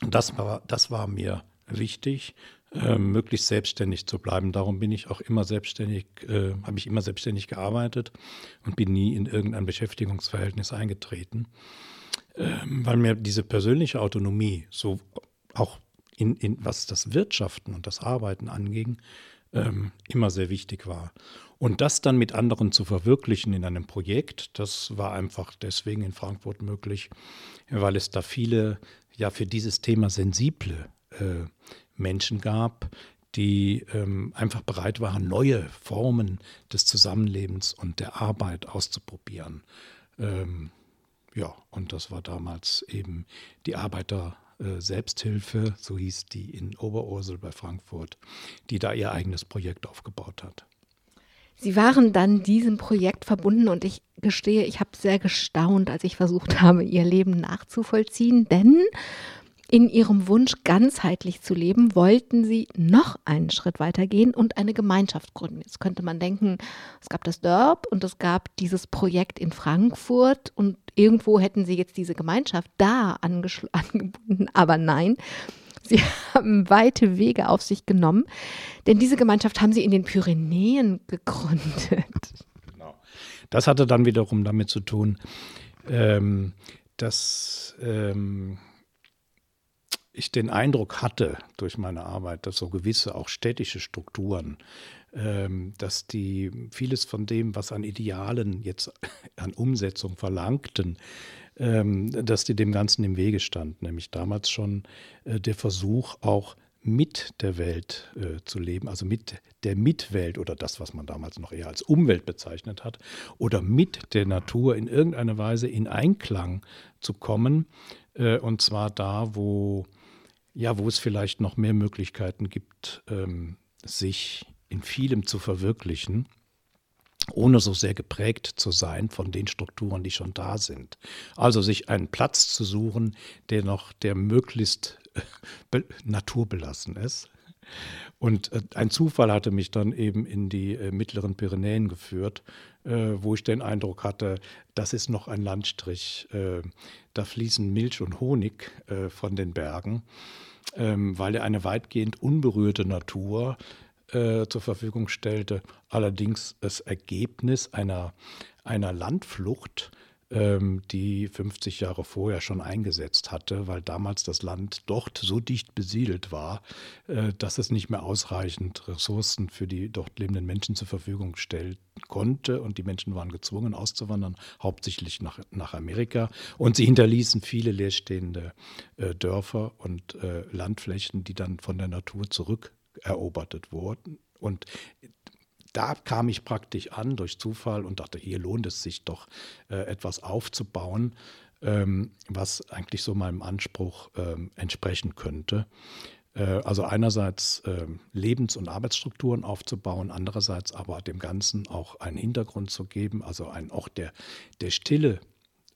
das, war, das war mir wichtig, äh, möglichst selbstständig zu bleiben. Darum bin ich auch immer selbstständig, äh, habe ich immer selbstständig gearbeitet und bin nie in irgendein Beschäftigungsverhältnis eingetreten, äh, weil mir diese persönliche Autonomie, so auch in, in was das Wirtschaften und das Arbeiten anging, ähm, immer sehr wichtig war. Und das dann mit anderen zu verwirklichen in einem Projekt, das war einfach deswegen in Frankfurt möglich, weil es da viele, ja, für dieses Thema sensible äh, Menschen gab, die ähm, einfach bereit waren, neue Formen des Zusammenlebens und der Arbeit auszuprobieren. Ähm, ja, und das war damals eben die Arbeiter Selbsthilfe, so hieß die in Oberursel bei Frankfurt, die da ihr eigenes Projekt aufgebaut hat. Sie waren dann diesem Projekt verbunden und ich gestehe, ich habe sehr gestaunt, als ich versucht habe, ihr Leben nachzuvollziehen, denn in ihrem Wunsch, ganzheitlich zu leben, wollten sie noch einen Schritt weiter gehen und eine Gemeinschaft gründen. Jetzt könnte man denken, es gab das Dörp und es gab dieses Projekt in Frankfurt und irgendwo hätten sie jetzt diese Gemeinschaft da [laughs] angebunden, aber nein. Sie haben weite Wege auf sich genommen, denn diese Gemeinschaft haben sie in den Pyrenäen gegründet. Genau. Das hatte dann wiederum damit zu tun, ähm, dass ähm, ich den Eindruck hatte durch meine Arbeit, dass so gewisse auch städtische Strukturen, ähm, dass die vieles von dem, was an Idealen jetzt [laughs] an Umsetzung verlangten, ähm, dass die dem Ganzen im Wege stand. Nämlich damals schon äh, der Versuch, auch mit der Welt äh, zu leben, also mit der Mitwelt oder das, was man damals noch eher als Umwelt bezeichnet hat, oder mit der Natur in irgendeiner Weise in Einklang zu kommen. Äh, und zwar da, wo ja, wo es vielleicht noch mehr Möglichkeiten gibt, ähm, sich in vielem zu verwirklichen, ohne so sehr geprägt zu sein von den Strukturen, die schon da sind. Also sich einen Platz zu suchen, der noch, der möglichst äh, naturbelassen ist Und äh, ein Zufall hatte mich dann eben in die äh, mittleren Pyrenäen geführt, äh, wo ich den Eindruck hatte, das ist noch ein Landstrich. Da fließen Milch und Honig von den Bergen, ähm, weil er eine weitgehend unberührte Natur zur Verfügung stellte. Allerdings das Ergebnis einer, einer Landflucht die 50 Jahre vorher schon eingesetzt hatte, weil damals das Land dort so dicht besiedelt war, äh, dass es nicht mehr ausreichend Ressourcen für die dort lebenden Menschen zur Verfügung stellen konnte und die Menschen waren gezwungen auszuwandern, hauptsächlich nach, nach Amerika und sie hinterließen viele leerstehende äh, Dörfer und äh, Landflächen, die dann von der Natur zurückerobert wurden. Und da kam ich praktisch an durch Zufall und dachte, hier lohnt es sich doch, äh, etwas aufzubauen, ähm, was eigentlich so meinem Anspruch ähm, entsprechen könnte. Äh, also einerseits äh, Lebens- und Arbeitsstrukturen aufzubauen, andererseits aber dem Ganzen auch einen Hintergrund zu geben, also einen Ort der, der Stille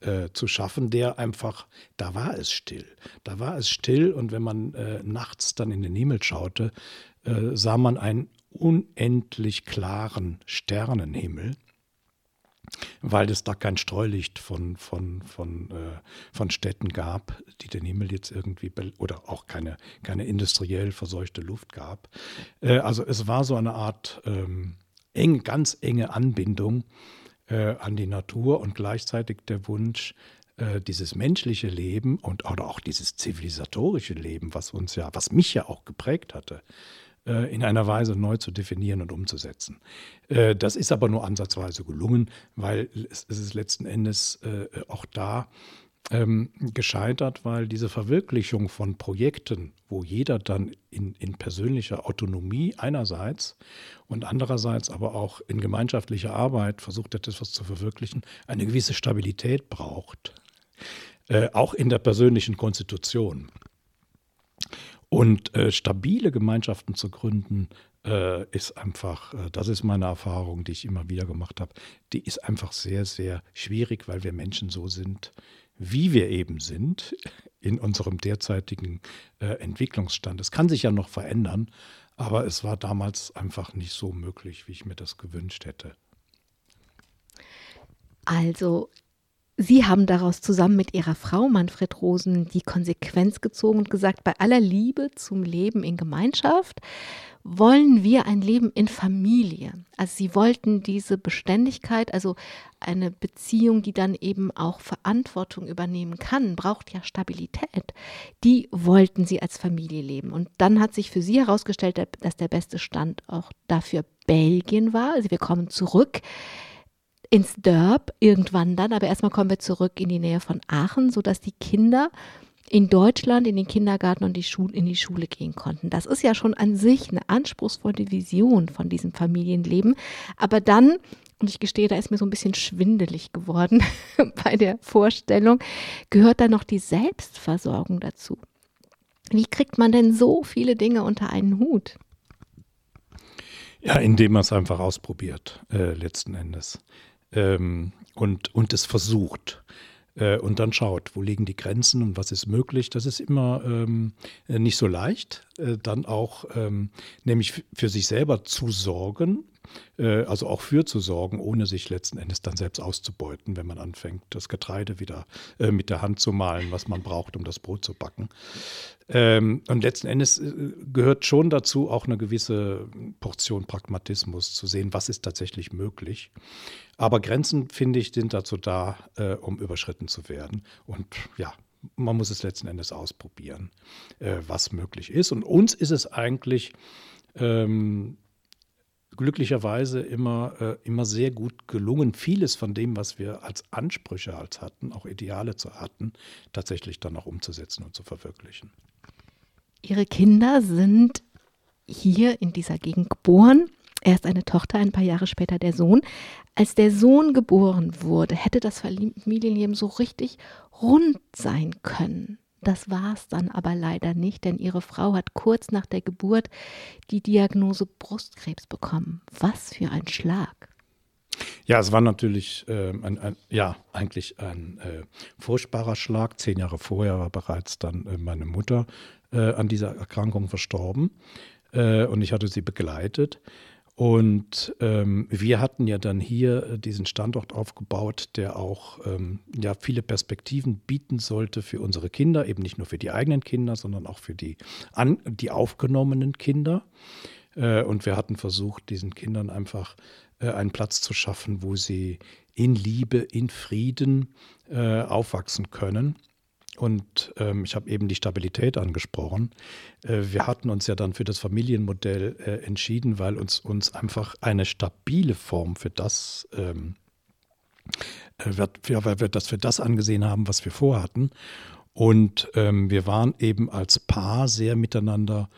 äh, zu schaffen, der einfach, da war es still. Da war es still und wenn man äh, nachts dann in den Himmel schaute, äh, sah man ein unendlich klaren Sternenhimmel, weil es da kein Streulicht von, von, von, äh, von Städten gab, die den Himmel jetzt irgendwie, oder auch keine, keine industriell verseuchte Luft gab. Äh, also es war so eine Art ähm, eng, ganz enge Anbindung äh, an die Natur und gleichzeitig der Wunsch, äh, dieses menschliche Leben und oder auch dieses zivilisatorische Leben, was uns ja, was mich ja auch geprägt hatte, in einer Weise neu zu definieren und umzusetzen. Äh, das ist aber nur ansatzweise gelungen, weil es ist letzten Endes äh, auch da ähm, gescheitert, weil diese Verwirklichung von Projekten, wo jeder dann in, in, persönlicher Autonomie einerseits und andererseits aber auch in gemeinschaftlicher Arbeit versucht, etwas zu verwirklichen, eine gewisse Stabilität braucht, äh, auch in der persönlichen Konstitution. Und äh, stabile Gemeinschaften zu gründen, äh, ist einfach, äh, das ist meine Erfahrung, die ich immer wieder gemacht habe, die ist einfach sehr, sehr schwierig, weil wir Menschen so sind, wie wir eben sind in unserem derzeitigen äh, Entwicklungsstand. Es kann sich ja noch verändern, aber es war damals einfach nicht so möglich, wie ich mir das gewünscht hätte. Also Sie haben daraus zusammen mit Ihrer Frau Manfred Rosen die Konsequenz gezogen und gesagt, bei aller Liebe zum Leben in Gemeinschaft wollen wir ein Leben in Familie. Also Sie wollten diese Beständigkeit, also eine Beziehung, die dann eben auch Verantwortung übernehmen kann, braucht ja Stabilität. Die wollten Sie als Familie leben. Und dann hat sich für Sie herausgestellt, dass der beste Stand auch dafür Belgien war. Also wir kommen zurück ins Dörp irgendwann dann, aber erstmal kommen wir zurück in die Nähe von Aachen, sodass die Kinder in Deutschland in den Kindergarten und die Schule, in die Schule gehen konnten. Das ist ja schon an sich eine anspruchsvolle Vision von diesem Familienleben. Aber dann, und ich gestehe, da ist mir so ein bisschen schwindelig geworden [laughs] bei der Vorstellung, gehört da noch die Selbstversorgung dazu. Wie kriegt man denn so viele Dinge unter einen Hut? Ja, indem man es einfach ausprobiert, äh, letzten Endes ähm, und, und es versucht. Äh, und dann schaut, wo liegen die Grenzen und was ist möglich. Das ist immer ähm, nicht so leicht, äh, dann auch ähm, nämlich für sich selber zu sorgen, äh, also auch für zu sorgen, ohne sich letzten Endes dann selbst auszubeuten, wenn man anfängt, das Getreide wieder äh, mit der Hand zu mahlen, was man braucht, um das Brot zu backen. Ähm, und letzten Endes äh, gehört schon dazu auch eine gewisse Portion Pragmatismus zu sehen, was ist tatsächlich möglich. Aber Grenzen, finde ich, sind dazu da, um überschritten zu werden. Und ja, man muss es letzten Endes ausprobieren, was möglich ist. Und uns ist es eigentlich ähm, glücklicherweise immer, äh, immer sehr gut gelungen, vieles von dem, was wir als Ansprüche als hatten, auch Ideale zu hatten, tatsächlich dann auch umzusetzen und zu verwirklichen. Ihre Kinder sind hier in dieser Gegend geboren. Erst eine Tochter, ein paar Jahre später der Sohn. Als der Sohn geboren wurde, hätte das Familienleben so richtig rund sein können. Das war es dann aber leider nicht, denn ihre Frau hat kurz nach der Geburt die Diagnose Brustkrebs bekommen. Was für ein Schlag. Ja, es war natürlich äh, ein, ein, ja, eigentlich ein äh, furchtbarer Schlag. Zehn Jahre vorher war bereits dann äh, meine Mutter äh, an dieser Erkrankung verstorben. äh, und ich hatte sie begleitet. Und ähm, wir hatten ja dann hier äh, diesen Standort aufgebaut, der auch ähm, ja, viele Perspektiven bieten sollte für unsere Kinder, eben nicht nur für die eigenen Kinder, sondern auch für die, an, die aufgenommenen Kinder. Äh, und wir hatten versucht, diesen Kindern einfach äh, einen Platz zu schaffen, wo sie in Liebe, in Frieden äh, aufwachsen können. Und ähm, ich habe eben die Stabilität angesprochen. Äh, wir hatten uns ja dann für das Familienmodell äh, entschieden, weil uns, uns einfach eine stabile Form für das, ähm, äh, für, weil wir das für das angesehen haben, was wir vorhatten. Und ähm, wir waren eben als Paar sehr miteinander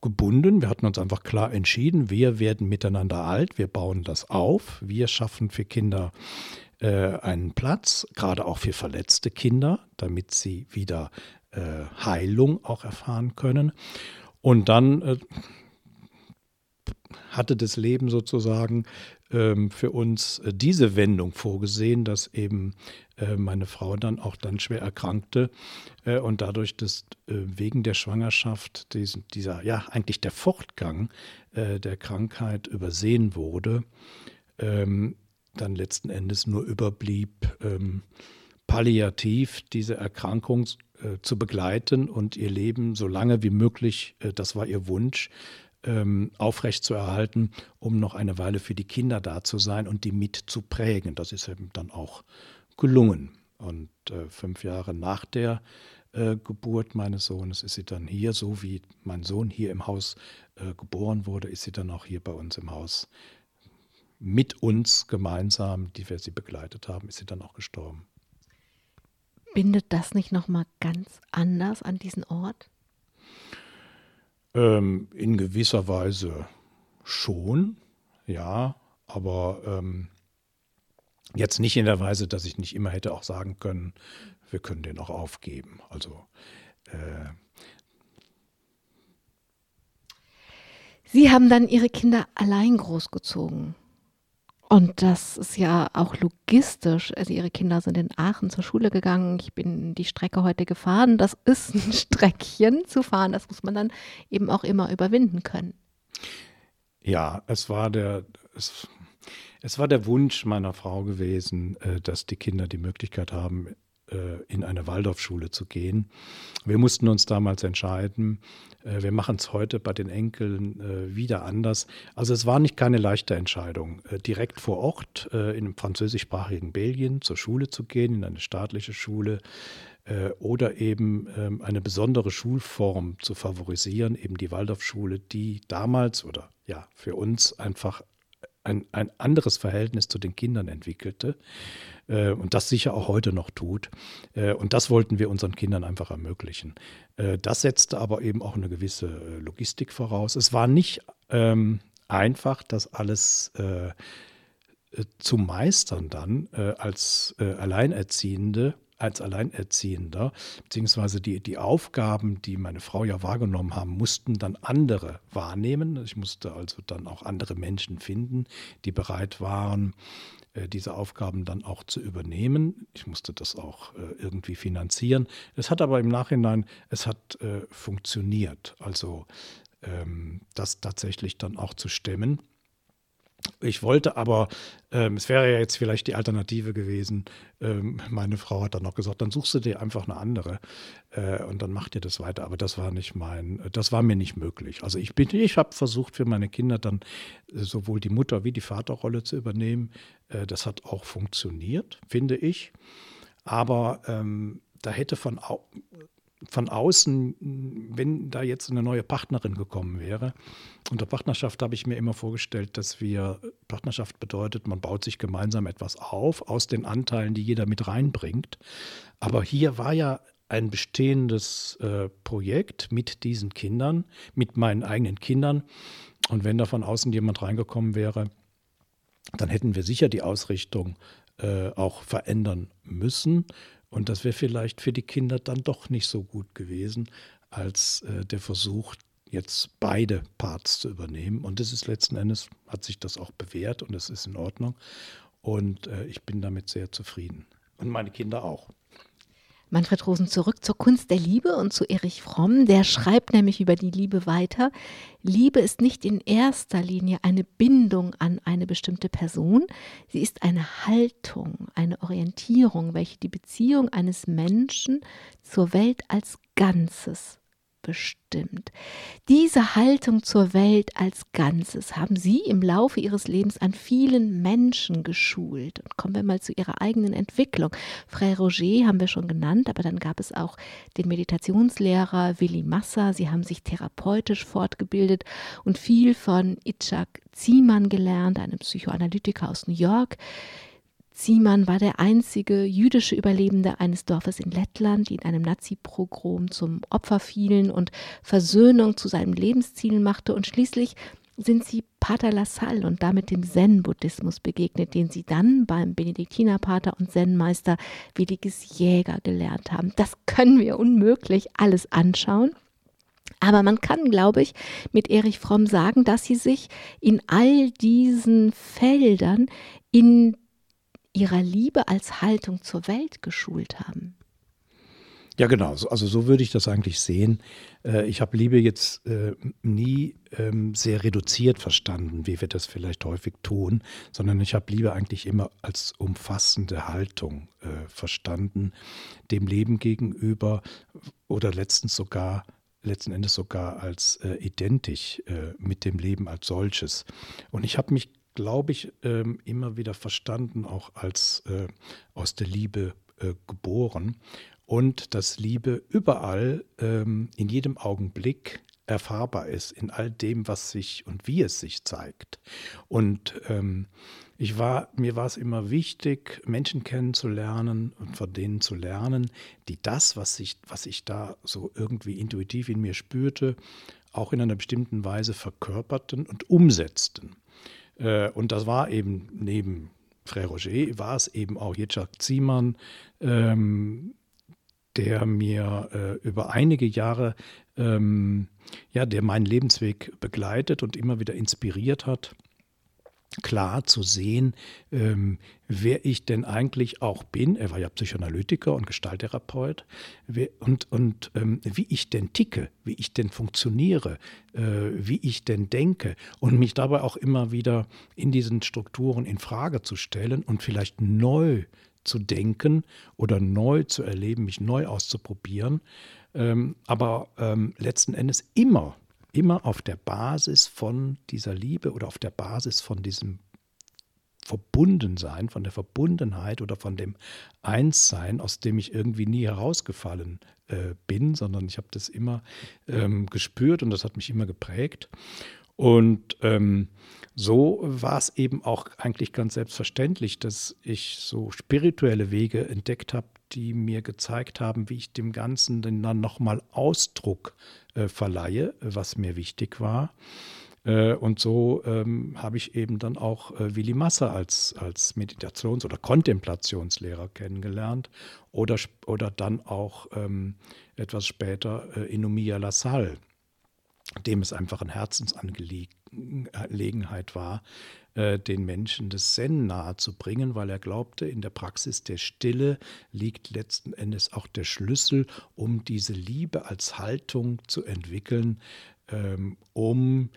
gebunden. Wir hatten uns einfach klar entschieden, wir werden miteinander alt, wir bauen das auf, wir schaffen für Kinder äh, einen Platz, gerade auch für verletzte Kinder, damit sie wieder äh, Heilung auch erfahren können. Und dann äh, hatte das Leben sozusagen ähm, für uns äh, diese Wendung vorgesehen, dass eben äh, meine Frau dann auch dann schwer erkrankte äh, und dadurch dass wegen der Schwangerschaft diesen, dieser, ja, eigentlich der Fortgang der Krankheit übersehen wurde. Ähm, dann letzten Endes nur überblieb, ähm, palliativ diese Erkrankung äh, zu begleiten und ihr Leben so lange wie möglich, äh, das war ihr Wunsch, ähm, aufrechtzuerhalten, um noch eine Weile für die Kinder da zu sein und die mit zu prägen. Das ist eben dann auch gelungen. Und äh, fünf Jahre nach der äh, Geburt meines Sohnes ist sie dann hier, so wie mein Sohn hier im Haus äh, geboren wurde, ist sie dann auch hier bei uns im Haus mit uns gemeinsam, die wir sie begleitet haben, ist sie dann auch gestorben. Bindet das nicht nochmal ganz anders an diesen Ort? Ähm, in gewisser Weise schon, ja, aber ähm, jetzt nicht in der Weise, dass ich nicht immer hätte auch sagen können, wir können den auch aufgeben. Also äh, Sie haben dann Ihre Kinder allein großgezogen. Und das ist ja auch logistisch. Also ihre Kinder sind in Aachen zur Schule gegangen. Ich bin die Strecke heute gefahren. Das ist ein [laughs] Streckchen zu fahren. Das muss man dann eben auch immer überwinden können. Ja, es war der, es, es war der Wunsch meiner Frau gewesen, äh, dass die Kinder die Möglichkeit haben, in eine Waldorfschule zu gehen. Wir mussten uns damals entscheiden. Äh, wir machen es heute bei den Enkeln äh, wieder anders. Also es war nicht keine leichte Entscheidung, direkt vor Ort in einem französischsprachigen Belgien zur Schule zu gehen, in eine staatliche Schule oder eben ähm, eine besondere Schulform zu favorisieren, eben die Waldorfschule, die damals oder ja für uns einfach ein, ein anderes Verhältnis zu den Kindern entwickelte äh, und das sicher auch heute noch tut. Äh, und das wollten wir unseren Kindern einfach ermöglichen. Äh, das setzte aber eben auch eine gewisse äh, Logistik voraus. Es war nicht ähm, einfach, das alles äh, äh, zu meistern dann als Alleinerziehende als Alleinerziehender, beziehungsweise die, die Aufgaben, die meine Frau ja wahrgenommen haben, mussten dann andere wahrnehmen. Ich musste also dann auch andere Menschen finden, die bereit waren, äh, diese Aufgaben dann auch zu übernehmen. Ich musste das auch äh, irgendwie finanzieren. Es hat aber im Nachhinein, es hat äh, funktioniert. Also ähm, das tatsächlich dann auch zu stemmen. Ich wollte aber, ähm, es wäre ja jetzt vielleicht die Alternative gewesen, ähm, meine Frau hat dann noch gesagt, dann suchst du dir einfach eine andere äh, und dann macht ihr das weiter. Aber das war nicht mein, das war mir nicht möglich. Also ich bin, ich habe versucht für meine Kinder dann äh, sowohl die Mutter- wie die Vaterrolle zu übernehmen. Äh, das hat auch funktioniert, finde ich. Aber ähm, da hätte von von außen, wenn da jetzt eine neue Partnerin gekommen wäre. Unter Partnerschaft habe ich mir immer vorgestellt, dass wir, Partnerschaft bedeutet, man baut sich gemeinsam etwas auf aus den Anteilen, die jeder mit reinbringt. Aber hier war ja ein bestehendes äh, Projekt mit diesen Kindern, mit meinen eigenen Kindern. Und wenn da von außen jemand reingekommen wäre, dann hätten wir sicher die Ausrichtung äh, auch verändern müssen. Und das wäre vielleicht für die Kinder dann doch nicht so gut gewesen, als äh, der Versuch, jetzt beide Parts zu übernehmen. Und das ist letzten Endes, hat sich das auch bewährt und es ist in Ordnung. Und äh, ich bin damit sehr zufrieden. Und meine Kinder auch. Manfred Rosen zurück zur Kunst der Liebe und zu Erich Fromm. Der schreibt nämlich über die Liebe weiter. Liebe ist nicht in erster Linie eine Bindung an eine bestimmte Person. Sie ist eine Haltung, eine Orientierung, welche die Beziehung eines Menschen zur Welt als Ganzes bestimmt. Diese Haltung zur Welt als Ganzes haben Sie im Laufe Ihres Lebens an vielen Menschen geschult. Und kommen wir mal zu Ihrer eigenen Entwicklung. Frère Roger haben wir schon genannt, aber dann gab es auch den Meditationslehrer Willi Massa. Sie haben sich therapeutisch fortgebildet und viel von Itzhak Ziemann gelernt, einem Psychoanalytiker aus New York. Ziemann war der einzige jüdische Überlebende eines Dorfes in Lettland, die in einem Nazi-Pogrom zum Opfer fielen und Versöhnung zu seinem Lebensziel machte. Und schließlich sind sie Pater Lassalle und damit dem Zen-Buddhismus begegnet, den sie dann beim Benediktinerpater und Zen-Meister Williges Jäger gelernt haben. Das können wir unmöglich alles anschauen. Aber man kann, glaube ich, mit Erich Fromm sagen, dass sie sich in all diesen Feldern in ihrer Liebe als Haltung zur Welt geschult haben. Ja, genau. Also so würde ich das eigentlich sehen. Äh, ich habe Liebe jetzt äh, nie ähm, sehr reduziert verstanden, wie wir das vielleicht häufig tun, sondern ich habe Liebe eigentlich immer als umfassende Haltung äh, verstanden, dem Leben gegenüber oder letztens sogar letzten Endes sogar als identisch mit dem Leben als solches. Und ich habe mich glaube ich, ähm, immer wieder verstanden, auch als äh, aus der Liebe äh, geboren. Und dass Liebe überall, ähm, in jedem Augenblick erfahrbar ist, in all dem, was sich und wie es sich zeigt. Und ähm, ich war, mir war es immer wichtig, Menschen kennenzulernen und von denen zu lernen, die das, was ich, was ich da so irgendwie intuitiv in mir spürte, auch in einer bestimmten Weise verkörperten und umsetzten. Äh, und das war eben neben Frère Roger, war es eben auch Jitschak Ziemann, ähm, der mir äh, über einige Jahre, ähm, ja, der meinen Lebensweg begleitet und immer wieder inspiriert hat klar zu sehen, ähm, wer ich denn eigentlich auch bin. Er war ja Psychoanalytiker und Gestalttherapeut. Wer, und und ähm, wie ich denn ticke, wie ich denn funktioniere, äh, wie ich denn denke. Und mich dabei auch immer wieder in diesen Strukturen in Frage zu stellen und vielleicht neu zu denken oder neu zu erleben, mich neu auszuprobieren. Ähm, aber ähm, letzten Endes immer immer auf der Basis von dieser Liebe oder auf der Basis von diesem Verbundensein, von der Verbundenheit oder von dem Einssein, aus dem ich irgendwie nie herausgefallen äh, bin, sondern ich habe das immer ähm, gespürt und das hat mich immer geprägt. Und ähm, so war es eben auch eigentlich ganz selbstverständlich, dass ich so spirituelle Wege entdeckt habe, die mir gezeigt haben, wie ich dem Ganzen dann nochmal Ausdruck äh, verleihe, was mir wichtig war. Äh, und so ähm, habe ich eben dann auch äh, Willi Massa als, als Meditations- oder Kontemplationslehrer kennengelernt oder, oder dann auch ähm, etwas später äh, Inomia Lassalle, dem es einfach eine Herzensangelegenheit war, äh, den Menschen das Zen nahezubringen, weil er glaubte, in der Praxis der Stille liegt letzten Endes auch der Schlüssel, um diese Liebe als Haltung zu entwickeln, ähm, um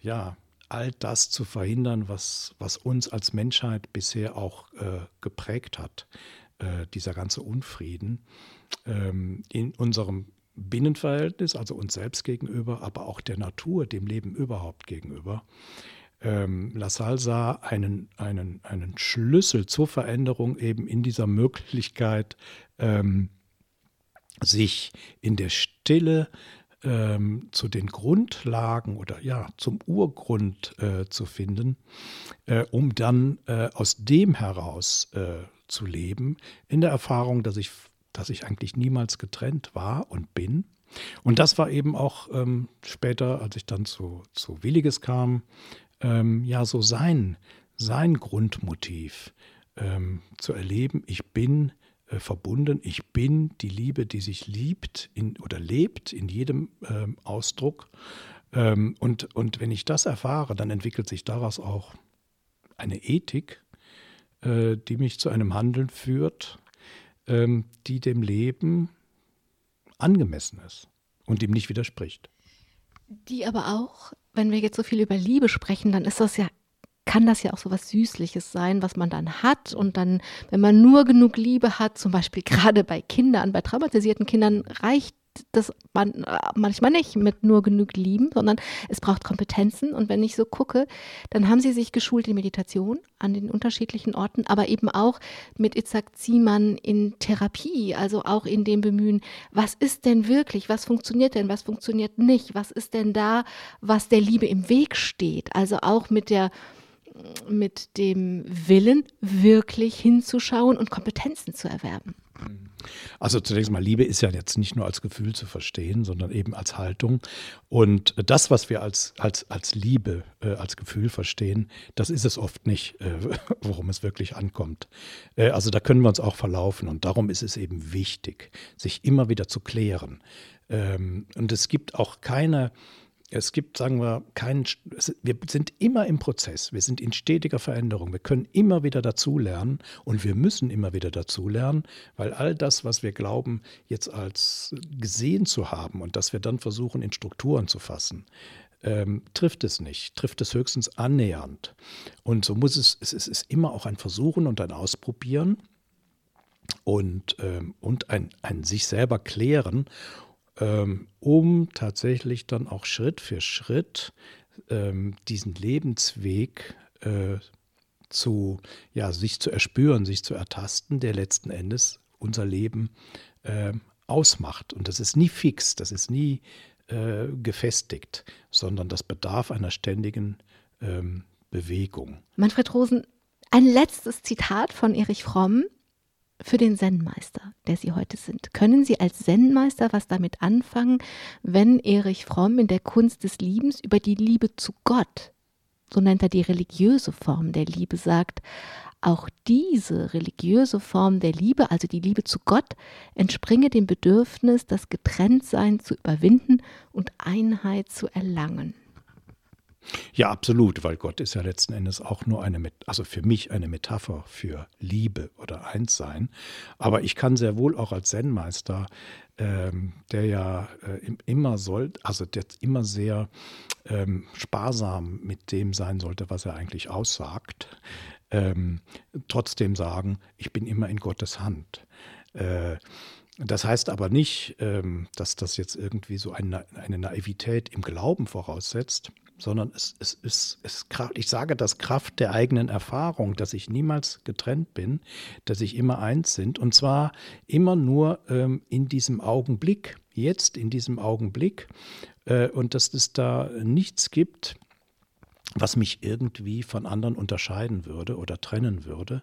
ja, all das zu verhindern, was, was uns als Menschheit bisher auch äh, geprägt hat, äh, dieser ganze Unfrieden. Ähm, in unserem Binnenverhältnis, also uns selbst gegenüber, aber auch der Natur, dem Leben überhaupt gegenüber. Ähm, Lassalle sah einen, einen, einen Schlüssel zur Veränderung eben in dieser Möglichkeit, ähm, sich in der Stille ähm, zu den Grundlagen oder ja zum Urgrund äh, zu finden, äh, um dann äh, aus dem heraus äh, zu leben, in der Erfahrung, dass ich, dass ich eigentlich niemals getrennt war und bin. Und das war eben auch ähm, später, als ich dann zu, zu Williges kam, ähm, ja so sein, sein Grundmotiv ähm, zu erleben, ich bin äh, verbunden, ich bin die Liebe, die sich liebt in, oder lebt in jedem ähm, Ausdruck. Ähm, und, und wenn ich das erfahre, dann entwickelt sich daraus auch eine Ethik, äh, die mich zu einem Handeln führt, ähm, die dem Leben angemessen ist und ihm nicht widerspricht. Die aber auch, wenn wir jetzt so viel über Liebe sprechen, dann ist das ja kann das ja auch so was Süßliches sein, was man dann hat. Und dann, wenn man nur genug Liebe hat, zum Beispiel [laughs] gerade bei Kindern, bei traumatisierten Kindern, reicht das man, äh, manchmal nicht mit nur genug Lieben, sondern es braucht Kompetenzen. Und wenn ich so gucke, dann haben sie sich geschult in Meditation an den unterschiedlichen Orten, aber eben auch mit Itzhak Ziemann in Therapie, also auch in dem Bemühen, was ist denn wirklich, was funktioniert denn, was funktioniert nicht, was ist denn da, was der Liebe im Weg steht. Also auch mit der mit dem Willen, wirklich hinzuschauen und Kompetenzen zu erwerben. Also zunächst mal, Liebe ist ja jetzt nicht nur als Gefühl zu verstehen, sondern eben als Haltung. Und das, was wir als, als, als Liebe, äh, als Gefühl verstehen, das ist es oft nicht, äh, [laughs] worum es wirklich ankommt. Äh, also da können wir uns auch verlaufen. Und darum ist es eben wichtig, sich immer wieder zu klären. Ähm, und es gibt auch keine es gibt, sagen wir, keinen, wir sind immer im Prozess, wir sind in stetiger Veränderung, wir können immer wieder dazulernen und wir müssen immer wieder dazulernen, weil all das, was wir glauben, jetzt als gesehen zu haben und dass wir dann versuchen, in Strukturen zu fassen, ähm, trifft es nicht, trifft es höchstens annähernd. Und so muss es, es ist immer auch ein Versuchen und ein Ausprobieren und, ähm, und ein, ein sich selber klären um tatsächlich dann auch Schritt für Schritt ähm, diesen Lebensweg äh, zu, ja, sich zu erspüren, sich zu ertasten, der letzten Endes unser Leben äh, ausmacht. Und das ist nie fix, das ist nie äh, gefestigt, sondern das bedarf einer ständigen ähm, Bewegung. Manfred Rosen, ein letztes Zitat von Erich Fromm für den Zen-Meister, der Sie heute sind. Können Sie als Zen-Meister was damit anfangen, wenn Erich Fromm in der Kunst des Liebens über die Liebe zu Gott, so nennt er die religiöse Form der Liebe, sagt, auch diese religiöse Form der Liebe, also die Liebe zu Gott, entspringe dem Bedürfnis, das Getrenntsein zu überwinden und Einheit zu erlangen. Ja, absolut, weil Gott ist ja letzten Endes auch nur eine, also für mich eine Metapher für Liebe oder Einssein. Aber ich kann sehr wohl auch als Zen-Meister, ähm, der ja äh, immer soll, also der immer sehr ähm, sparsam mit dem sein sollte, was er eigentlich aussagt, ähm, trotzdem sagen, ich bin immer in Gottes Hand. Äh, das heißt aber nicht, ähm, dass das jetzt irgendwie so eine, eine Naivität im Glauben voraussetzt, sondern es, es, es, es, ich sage das Kraft der eigenen Erfahrung, dass ich niemals getrennt bin, dass ich immer eins sind und zwar immer nur ähm, in diesem Augenblick, jetzt in diesem Augenblick äh, und dass es da nichts gibt, was mich irgendwie von anderen unterscheiden würde oder trennen würde.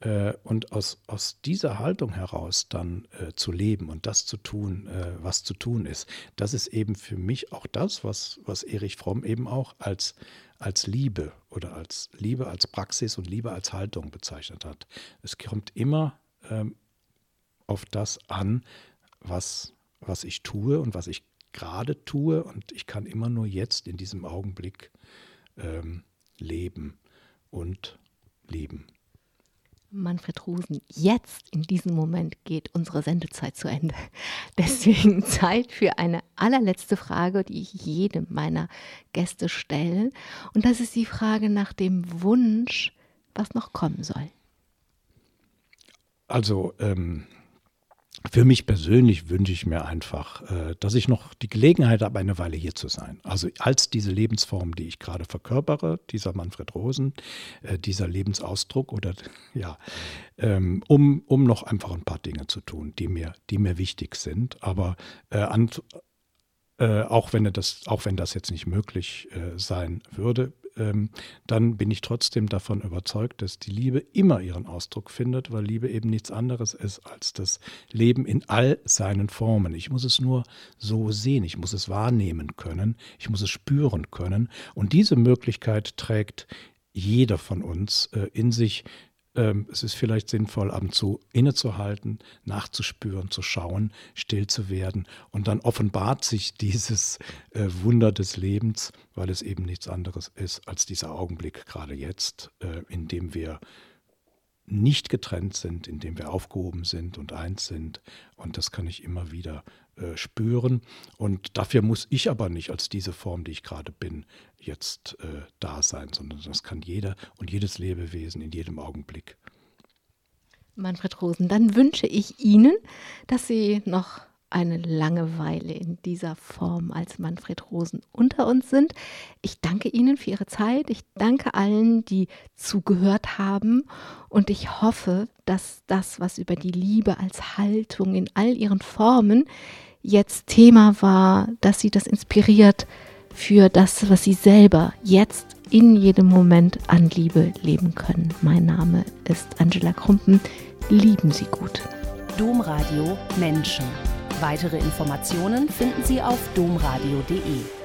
Äh, und aus, aus dieser Haltung heraus dann äh, zu leben und das zu tun, äh, was zu tun ist, das ist eben für mich auch das, was, was Erich Fromm eben auch als, als Liebe oder als Liebe als Praxis und Liebe als Haltung bezeichnet hat. Es kommt immer ähm, auf das an, was, was ich tue und was ich gerade tue und ich kann immer nur jetzt in diesem Augenblick ähm, leben und lieben. Manfred Rosen, jetzt in diesem Moment geht unsere Sendezeit zu Ende. [laughs] Deswegen [laughs] Zeit für eine allerletzte Frage, die ich jedem meiner Gäste stelle. Und das ist die Frage nach dem Wunsch, was noch kommen soll. Also ähm, für mich persönlich wünsche ich mir einfach, äh, dass ich noch die Gelegenheit habe, eine Weile hier zu sein. Also als diese Lebensform, die ich gerade verkörpere, dieser Manfred Rosen, äh, dieser Lebensausdruck oder [laughs] ja, ähm, um, um noch einfach ein paar Dinge zu tun, die mir, die mir wichtig sind. Aber äh, an, äh, auch, wenn das, auch wenn das jetzt nicht möglich äh, sein würde, ähm, dann bin ich trotzdem davon überzeugt, dass die Liebe immer ihren Ausdruck findet, weil Liebe eben nichts anderes ist als das Leben in all seinen Formen. Ich muss es nur so sehen, ich muss es wahrnehmen können, ich muss es spüren können. Und diese Möglichkeit trägt jeder von uns äh, in sich, es ist vielleicht sinnvoll, ab und zu innezuhalten, nachzuspüren, zu schauen, still zu werden. Und dann offenbart sich dieses äh, Wunder des Lebens, weil es eben nichts anderes ist als dieser Augenblick gerade jetzt, äh, in dem wir nicht getrennt sind, in dem wir aufgehoben sind und eins sind. Und das kann ich immer wieder äh, spüren. Und dafür muss ich aber nicht als diese Form, die ich gerade bin, jetzt äh, da sein, sondern das kann jeder und jedes Lebewesen in jedem Augenblick. Manfred Rosen, dann wünsche ich Ihnen, dass Sie noch eine Langeweile in dieser Form als Manfred Rosen unter uns sind. Ich danke Ihnen für Ihre Zeit. Ich danke allen, die zugehört haben. Und ich hoffe, dass das, was über die Liebe als Haltung in all ihren Formen jetzt Thema war, dass Sie das inspiriert für das, was Sie selber jetzt in jedem Moment an Liebe leben können. Mein Name ist Angela Krumpen. Lieben Sie gut. Domradio Menschen. Weitere Informationen finden Sie auf domradio.de.